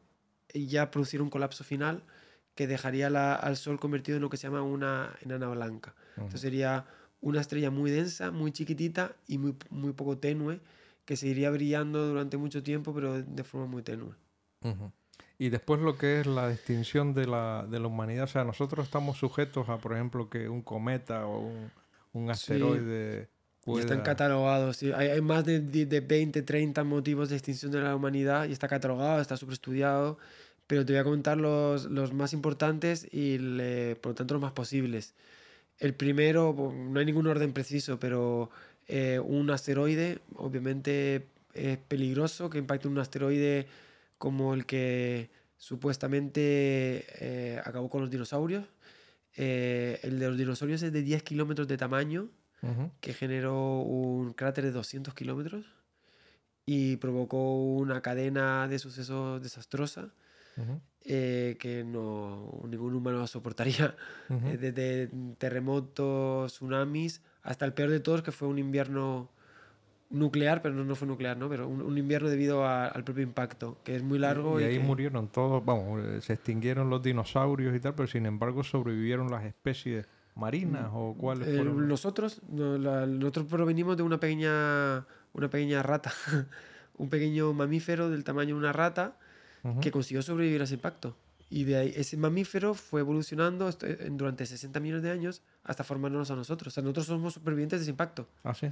ya producir un colapso final que dejaría la- al Sol convertido en lo que se llama una enana blanca. Entonces sería una estrella muy densa, muy chiquitita y muy, muy poco tenue, que seguiría brillando durante mucho tiempo, pero de forma muy tenue. Y después lo que es la extinción de la, de la humanidad, o sea, nosotros estamos sujetos a, por ejemplo, que un cometa o un, un asteroide Y están pueda... catalogados. sí. Hay, hay más de, de, de 20, 30 motivos de extinción de la humanidad y está catalogado, está superestudiado. Pero te voy a comentar los, los más importantes y le- por lo tanto los más posibles. El primero, no hay ningún orden preciso, pero eh, un asteroide, obviamente es peligroso que impacte un asteroide como el que supuestamente eh, acabó con los dinosaurios. Eh, el de los dinosaurios es de 10 kilómetros de tamaño Ujú. que generó un cráter de 200 kilómetros y provocó una cadena de sucesos desastrosa Ujú. eh, que no ningún humano soportaría, Ujú. Eh, desde terremotos, tsunamis, hasta el peor de todos que fue un invierno nuclear, pero no, no fue nuclear, ¿no? Pero un, un invierno debido a- al propio impacto, que es muy largo. Y Y, ahí que- murieron todos, vamos, eh, se extinguieron los dinosaurios y tal, pero sin embargo sobrevivieron las especies marinas o cuáles Eh, fueron. nosotros, no, la- nosotros provenimos de una pequeña, una pequeña rata, un pequeño mamífero del tamaño de una rata Que consiguió sobrevivir a ese impacto. Y de ahí, ese mamífero fue evolucionando en- durante 60 millones de años hasta formarnos a nosotros. O sea, nosotros somos supervivientes de ese impacto. Ah, sí.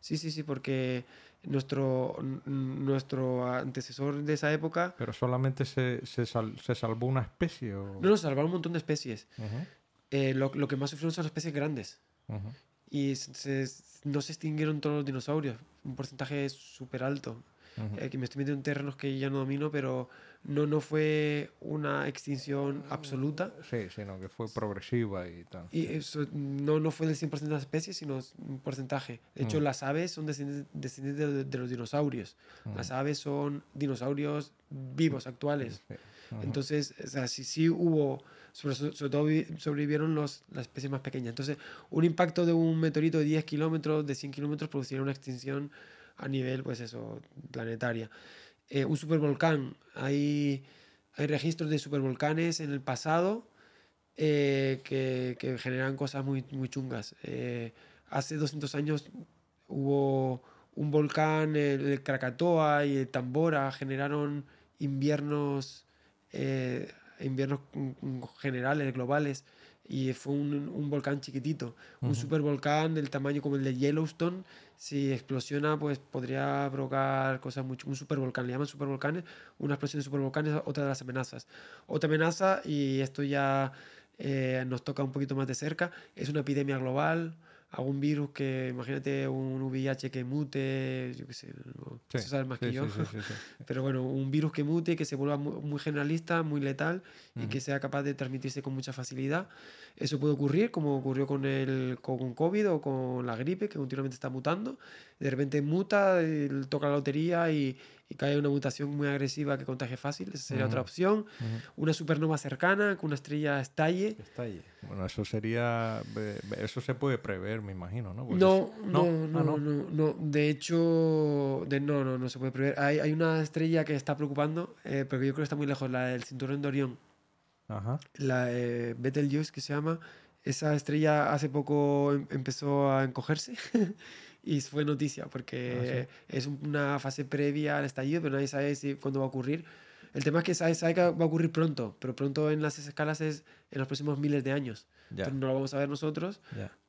Sí, sí, sí, porque nuestro, nuestro antecesor de esa época Pero solamente se, se, sal- se salvó una especie. O... no nos salvaron un montón de especies. Eh, lo, lo que más sufrieron son las especies grandes. Y se- no se extinguieron todos los dinosaurios, un porcentaje súper alto. Eh, que me estoy metiendo en terrenos que ya no domino, pero no, no fue una extinción absoluta. Sí, sino que fue progresiva y tal. Y eso no, no fue del 100% de las especies, sino un porcentaje. De hecho, Mm. las aves son descendientes, descendientes de, de los dinosaurios. Las Mm. aves son dinosaurios vivos, actuales. Sí. Entonces, o sea, sí, sí hubo, sobre, sobre todo vi- sobrevivieron los, las especies más pequeñas. Entonces, un impacto de un meteorito de 10 kilómetros, de 100 kilómetros, produciría una extinción a nivel, pues eso, planetaria. Eh, un supervolcán, hay, hay registros de supervolcanes en el pasado eh, que, que generan cosas muy, muy chungas. Eh, hace 200 años hubo un volcán, el, el Krakatoa y el Tambora, generaron inviernos, eh, inviernos mm, mm, generales, globales, y fue un, un volcán chiquitito. Un Ujú. supervolcán del tamaño como el de Yellowstone, si explosiona, pues podría provocar cosas mucho. Un supervolcán, le llaman supervolcanes, una explosión de supervolcanes, otra de las amenazas. Otra amenaza, y esto ya eh, nos toca un poquito más de cerca, es una epidemia global, algún virus que, imagínate un VIH que mute, yo qué sé, no, Sí, eso sabes más sí, que yo. sí. Pero bueno, un virus que mute, que se vuelva mu- muy, generalista, muy letal y Ujú. que sea capaz de transmitirse con mucha facilidad. Eso puede ocurrir, como ocurrió con el con COVID o con la gripe, que continuamente está mutando. De repente muta, eh, toca la lotería y, y cae una mutación muy agresiva que contagie fácil. Esa sería otra Ujú. opción. Ujú. Una supernova cercana, que una estrella estalle. Ahí. Bueno, eso sería. Eso se puede prever, me imagino, ¿no? Porque No, es- no, Ah, no, no, no, De hecho, de, no, no, no se puede prever. Hay, hay una estrella que está preocupando, eh, pero que yo creo que está muy lejos, la del cinturón de Orión. Ajá. la eh, Betelgeuse que se llama, esa estrella hace poco em- empezó a encogerse y fue noticia porque es un- una fase previa al estallido, pero nadie sabe si, cuándo va a ocurrir. El tema es que sabe, sabe que va a ocurrir pronto, pero pronto en las escalas es en los próximos miles de años. Entonces no lo vamos a ver nosotros,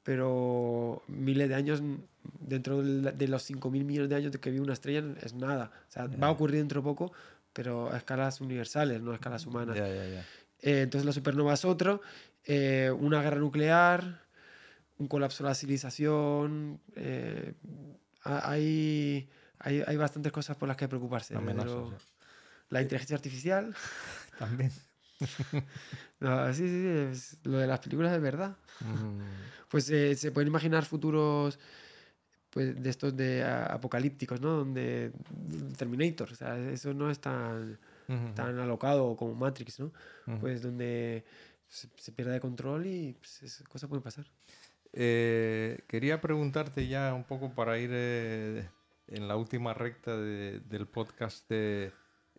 pero miles de años mm, dentro de los 5.000 millones de años que vive una estrella es nada. O sea, va a ocurrir dentro de poco, pero a escalas universales, no a escalas humanas. Ya, ya. Eh, entonces la supernova es otro. eh, una guerra nuclear, un colapso de la civilización. eh, ha- hay, hay, hay bastantes cosas por las que preocuparse. Amenazas. La inteligencia artificial. También. No, sí, sí, es- lo de las películas es verdad. Mm, Pues eh, se pueden imaginar futuros pues, de estos de a- apocalípticos, ¿no? Donde Terminator, o sea, eso no es tan, tan alocado como Matrix, ¿no? Pues donde se, se pierde de control y pues, esas cosas pueden pasar. Eh, quería preguntarte ya un poco para ir eh, en la última recta de- del podcast de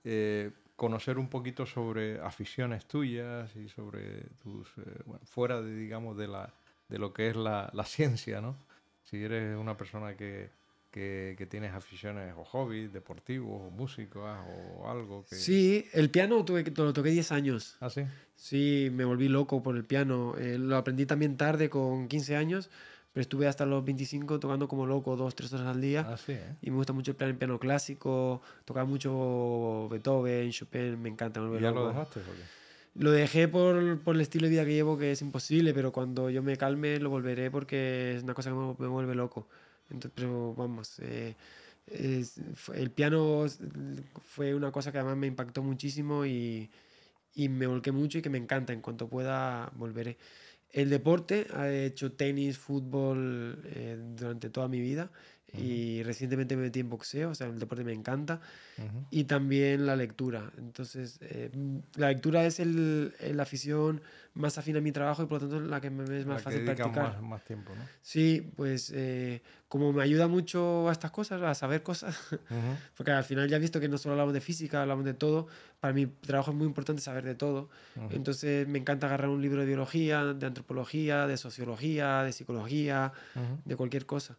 eh, conocer un poquito sobre aficiones tuyas y sobre tus eh, bueno, fuera de digamos de la de lo que es la, la ciencia, ¿no? Si eres una persona que, que, que tienes aficiones o hobbies deportivos o músicos o algo que Sí, el piano tuve, lo toqué 10 años. ¿Ah, sí? Sí, me volví loco por el piano. Eh, lo aprendí también tarde, con 15 años, pero estuve hasta los 25 tocando como loco, dos, tres horas al día. Ah, sí, ¿eh? Y me gusta mucho el piano, clásico, tocaba mucho Beethoven, Chopin, me encanta. Me ¿Y ya lo loco. dejaste o qué? Lo dejé por, por el estilo de vida que llevo, que es imposible, pero cuando yo me calme lo volveré porque es una cosa que me, me vuelve loco. Entonces, pero vamos, eh, es- el piano fue una cosa que además me impactó muchísimo y, y me volqué mucho y que me encanta. En cuanto pueda, volveré. El deporte, he hecho tenis, fútbol eh, durante toda mi vida y recientemente me metí en boxeo, o sea, el deporte me encanta Ujú. y también la lectura. Entonces, eh, la lectura es el, el- la afición más afín a mi trabajo y por lo tanto la que me es más que fácil dedicas practicar. más, más tiempo, ¿no? Sí, pues eh, como me ayuda mucho a estas cosas, a saber cosas, porque al final ya he visto que no solo hablamos de física, hablamos de todo. Para mi trabajo es muy importante saber de todo. Entonces me encanta agarrar un libro de biología, de antropología, de sociología, de psicología, de cualquier cosa.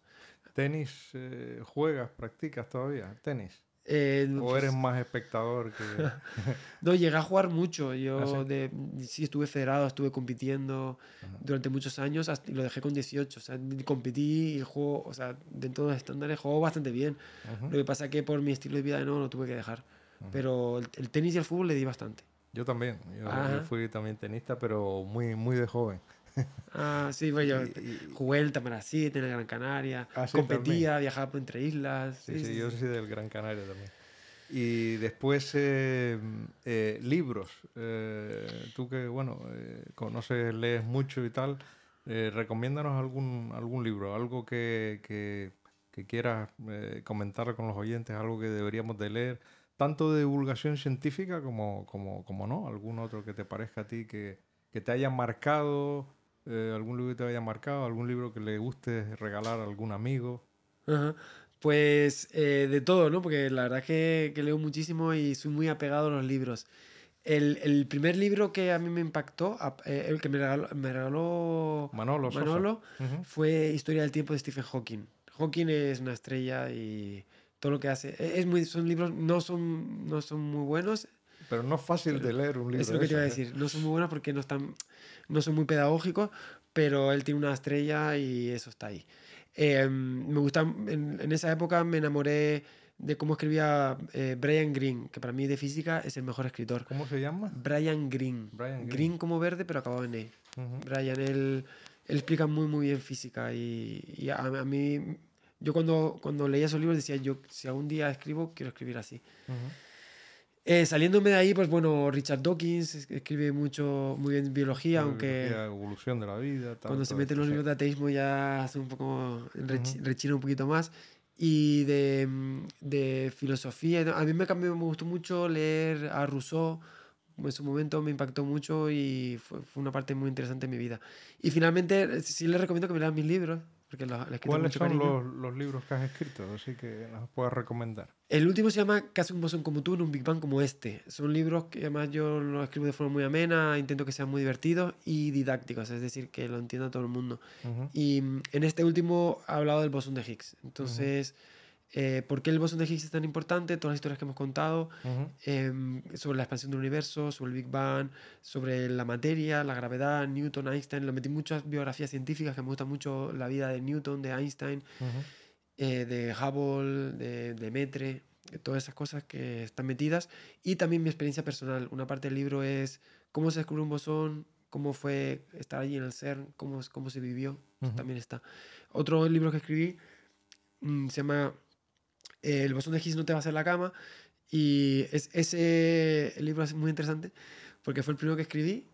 ¿Tenis eh, juegas, practicas todavía? ¿Tenis? Eh, ¿O pues, eres más espectador que...? No, llegué a jugar mucho. Yo ¿Ah, sí? de, sí estuve federado, estuve compitiendo durante muchos años y lo dejé con 18. O sea, competí y juego, o sea, dentro de los estándares juego bastante bien. Ujú. Lo que pasa que por mi estilo de vida nuevo lo tuve que dejar. Pero el, el tenis y el fútbol le di bastante. Yo también. Yo, yo Ajá. fui también tenista, pero muy, muy de joven. Ah, sí, bueno, yo jugué el Tamaracite en la Gran Canaria, Ah, sí, competía, viajaba por entre islas. Sí, sí, sí, yo soy del Gran Canaria también. Y después, eh, eh, libros. Eh, tú que, bueno, eh, conoces, lees mucho y tal, eh, recomiéndanos algún, algún libro, algo que, que- que quieras eh, comentar con los oyentes, algo que deberíamos de leer, tanto de divulgación científica como, como, como no, algún otro que te parezca a ti que, que te haya marcado, eh, algún libro que te haya marcado, algún libro que le guste regalar a algún amigo. Ajá. Pues eh, de todo, ¿no? Porque la verdad es que, que leo muchísimo y soy muy apegado a los libros. El, el primer libro que a mí me impactó, eh, el que me regaló, me regaló Manolo. Manolo, fue Historia del tiempo de Stephen Hawking. Hawking es una estrella y todo lo que hace. e- Es muy, son libros, no son, no son muy buenos. Pero no es fácil de leer un libro. Es lo que te iba a ¿eh? decir. No son muy buenos porque no, están, no son muy pedagógicos, pero él tiene una estrella y eso está ahí. Eh, me gusta, en, en esa época me enamoré de cómo escribía eh, Brian Greene, que para mí de física es el mejor escritor. ¿Cómo se llama? Brian Greene. Green como verde, pero acabado en E. Brian, él, él explica muy, muy bien física y, y a, a mí, yo cuando, cuando leía esos libros decía, yo si algún día escribo, quiero escribir así. Ujú. Eh, saliéndome de ahí, pues bueno, Richard Dawkins es- escribe mucho, muy bien biología, aunque Biología, evolución de la vida. tal, cuando se mete en los libros de ateísmo ya hace un poco, rechi- Ujú. rechina un poquito más. Y de, de filosofía, a mí me cambió, me gustó mucho leer a Rousseau, en su momento me impactó mucho y fue, fue una parte muy interesante de mi vida. Y finalmente, eh, sí les recomiendo que me lean mis libros, porque los, he con ¿Cuáles son los, los libros que has escrito? Así que nos puedes recomendar. El último se llama Casi un bosón como tú en un Big Bang como este. Son libros que además yo los escribo de forma muy amena, intento que sean muy divertidos y didácticos, es decir, que lo entienda todo el mundo. Ujú. Y mm, en este último ha hablado del bosón de Higgs. Entonces, eh, ¿por qué el bosón de Higgs es tan importante? Todas las historias que hemos contado Ujú. em, sobre la expansión del universo, sobre el Big Bang, sobre la materia, la gravedad, Newton, Einstein. Lo metí en muchas biografías científicas que me gusta mucho la vida de Newton, de Einstein, Ujú. eh, de Hubble, de, de Metre, de todas esas cosas que están metidas. Y también mi experiencia personal. Una parte del libro es cómo se descubrió un bosón, cómo fue estar allí en el CERN, cómo, cómo se vivió. Eso Ujú. También está. Otro libro que escribí mm, se llama eh, El bosón de Higgs no te va a hacer la cama. Y es, ese el libro es muy interesante porque fue el primero que escribí.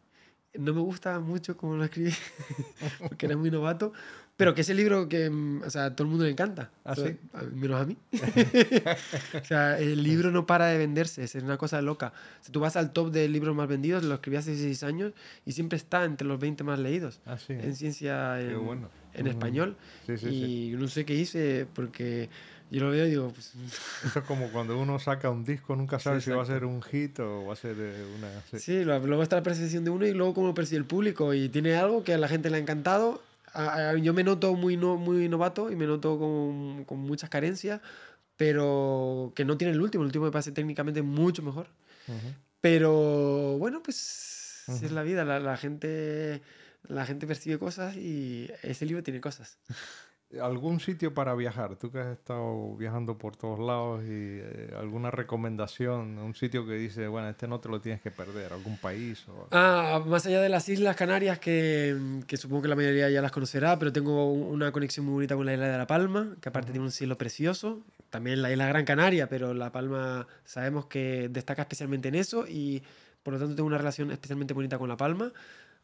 No me gusta mucho cómo lo escribí porque era muy novato, pero que ese libro que mm, o sea, a todo el mundo le encanta, ¿Ah, O sea, sí? a- menos a mí. o sea, el libro no para de venderse, es una cosa loca. Si tú vas al top de libros más vendidos, lo escribí hace 16 años y siempre está entre los 20 más leídos Ah, sí. en ciencia Qué en, bueno. en español. Sí, sí, y no sé qué hice porque yo lo veo y digo, pues, Eso es como cuando uno saca un disco, nunca sabe si va a ser un hit o va a ser eh, una... sí. Sí, luego está la percepción de uno y luego cómo percibe el público. Y tiene algo que a la gente le ha encantado. Yo me noto muy, no, muy novato y me noto con, con muchas carencias, pero que no tiene el último. El último me parece técnicamente mucho mejor. Ujú. Pero bueno, pues así es la vida. La, la gente, la gente percibe cosas y ese libro tiene cosas. ¿Algún sitio para viajar? Tú que has estado viajando por todos lados y eh, alguna recomendación, un sitio que dice, bueno, este no te lo tienes que perder, algún país o... Ah, más allá de las Islas Canarias, que, que supongo que la mayoría ya las conocerá, pero tengo un- una conexión muy bonita con la isla de La Palma, que aparte tiene un cielo precioso. También la isla Gran Canaria, pero La Palma sabemos que destaca especialmente en eso y por lo tanto tengo una relación especialmente bonita con La Palma.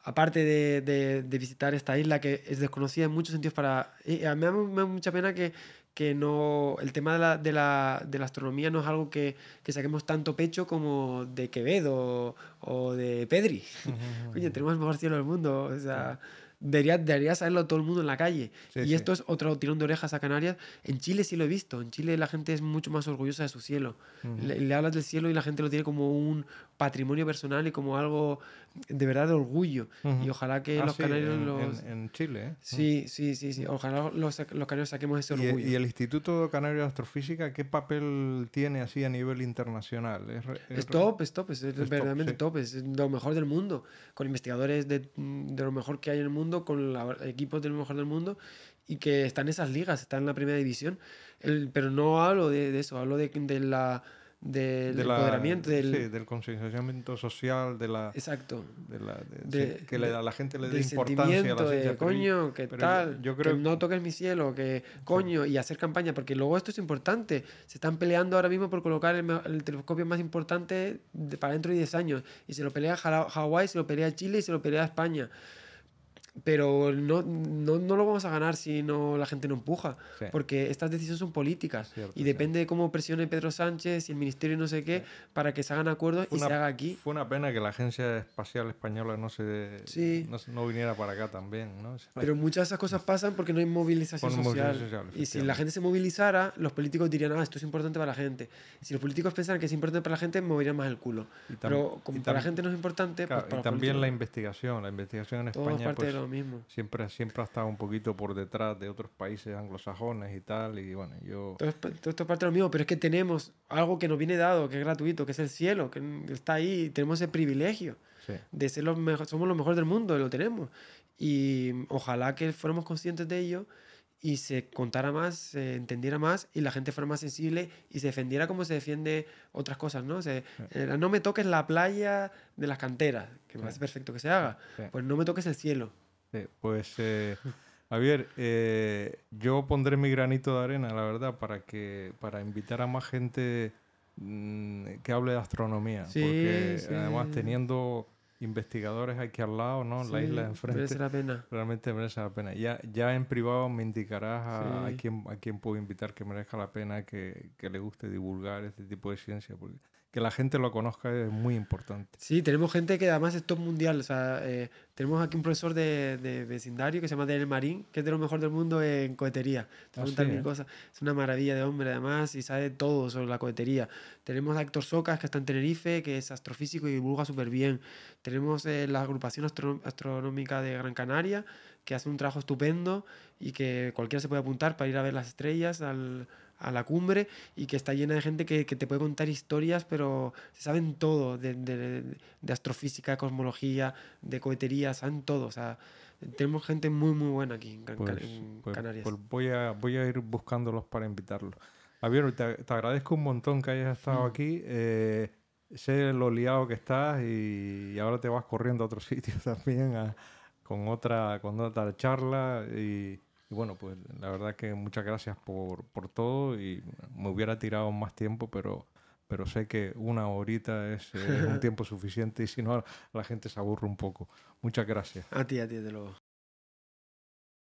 Aparte de, de- de visitar esta isla que es desconocida en muchos sentidos para... y a mí me da, mucha pena que, que no... El tema de la, de la, de la astronomía no es algo que, que saquemos tanto pecho como de Quevedo o de Pedri. Coño, tenemos el mejor cielo del mundo. O sea, debería, debería saberlo todo el mundo en la calle. Sí, y sí. esto es otro tirón de orejas a Canarias. En Chile sí lo he visto. En Chile la gente es mucho más orgullosa de su cielo. Ujú. le, le hablas del cielo y la gente lo tiene como un patrimonio personal y como algo de verdad de orgullo. Ujú. Y ojalá que Ah, los sí, canarios en, los... en- en Chile, ¿eh? Sí, sí, sí, sí. Ojalá los, los canarios saquemos ese ¿Y, orgullo. y el Instituto Canario de Astrofísica qué papel tiene así a nivel internacional? ¿Es, es Es top, es top, es, top, verdaderamente sí. top, es lo mejor del mundo, con investigadores de, de lo mejor que hay en el mundo, con la- equipos de lo mejor del mundo y que están en esas ligas, están en la primera división. El- pero no hablo de, de eso, hablo de, de la, del de la- empoderamiento, del... sí, del concienciamiento social, de la... Exacto. de la- de- sí, que le- de- a la gente le dé importancia a la de coño, ¿qué pero yo- tal? Yo, que creo no toques mi cielo, que coño, y hacer campaña, porque luego esto es importante. Se están peleando ahora mismo por colocar el, el telescopio más importante para dentro de 10 años. Y se lo pelea Hawái, se lo pelea Chile y se lo pelea España. Pero no, no, no lo vamos a ganar si no la gente no empuja, Sí. porque estas decisiones son políticas Cierto, y depende de cómo presione Pedro Sánchez y el ministerio y no sé qué para que se hagan acuerdos Fue y una- se haga aquí. Fue una pena que la Agencia Espacial Española no se Sí. no, no viniera para acá también, ¿no? Pero muchas de esas cosas pasan porque no hay movilización Por social. social, y si la gente se movilizara, los políticos dirían, ah, esto es importante para la gente. Si los políticos pensaran que es importante para la gente, moverían más el culo. Pero como para la gente no es importante, Claro, pues para y también la investigación, la investigación en todo es España parte pues, de lo mismo. siempre, siempre ha estado un poquito por detrás de otros países anglosajones y tal, y bueno, yo... Todo, es- todo esto es parte de lo mismo, pero es que tenemos algo que nos viene dado, que es gratuito, que es el cielo, que está ahí, tenemos ese privilegio Sí, de ser los mejores, somos los mejores del mundo, lo tenemos. Y ojalá que fuéramos conscientes de ello y se contara más, se entendiera más y la gente fuera más sensible y se defendiera como se defiende otras cosas, ¿no? Se, eh, no me toques la playa de las canteras, que me Sí. parece perfecto que se haga. Sí. Pues no me toques el cielo. Sí, pues eh, Javier, eh, yo pondré mi granito de arena, la verdad, para que para invitar a más gente mm, que hable de astronomía, Sí, porque sí. además teniendo investigadores aquí al lado, ¿no? la isla de enfrente. Merece la pena. Realmente merece la pena. Ya, ya en privado me indicarás a, a Sí. quién, a quién puedo invitar que merezca la pena, que, que le guste divulgar este tipo de ciencia, porque que la gente lo conozca es muy importante. Sí, tenemos gente que además es top mundial. O sea, eh, tenemos aquí un profesor de, de vecindario que se llama Daniel Marín, que es de lo mejor del mundo en cohetería. Te Ah, sí, mil ¿eh? cosas. Es una maravilla de hombre, además, y sabe todo sobre la cohetería. Tenemos a Héctor Socas, que está en Tenerife, que es astrofísico y divulga súper bien. Tenemos eh, la agrupación Astro- astronómica de Gran Canaria, que hace un trabajo estupendo y que cualquiera se puede apuntar para ir a ver las estrellas al- a la cumbre y que está llena de gente que, que te puede contar historias, pero se saben todo de, de- de astrofísica, cosmología, de cohetería, saben todo. O sea, tenemos gente muy, muy buena aquí en, Pues, en pues- Canarias. pues voy, a, voy a ir buscándolos para invitarlos. Javier, te, te agradezco un montón que hayas estado Mm. aquí. eh, sé lo liado que estás y, ahora te vas corriendo a otro sitio también a- con, otra, con otra charla. Y, y bueno, pues la verdad que muchas gracias por, por todo y me hubiera tirado más tiempo, pero, pero sé que una horita es, un tiempo suficiente y si no la gente se aburre un poco. Muchas gracias. A ti, a ti, desde luego.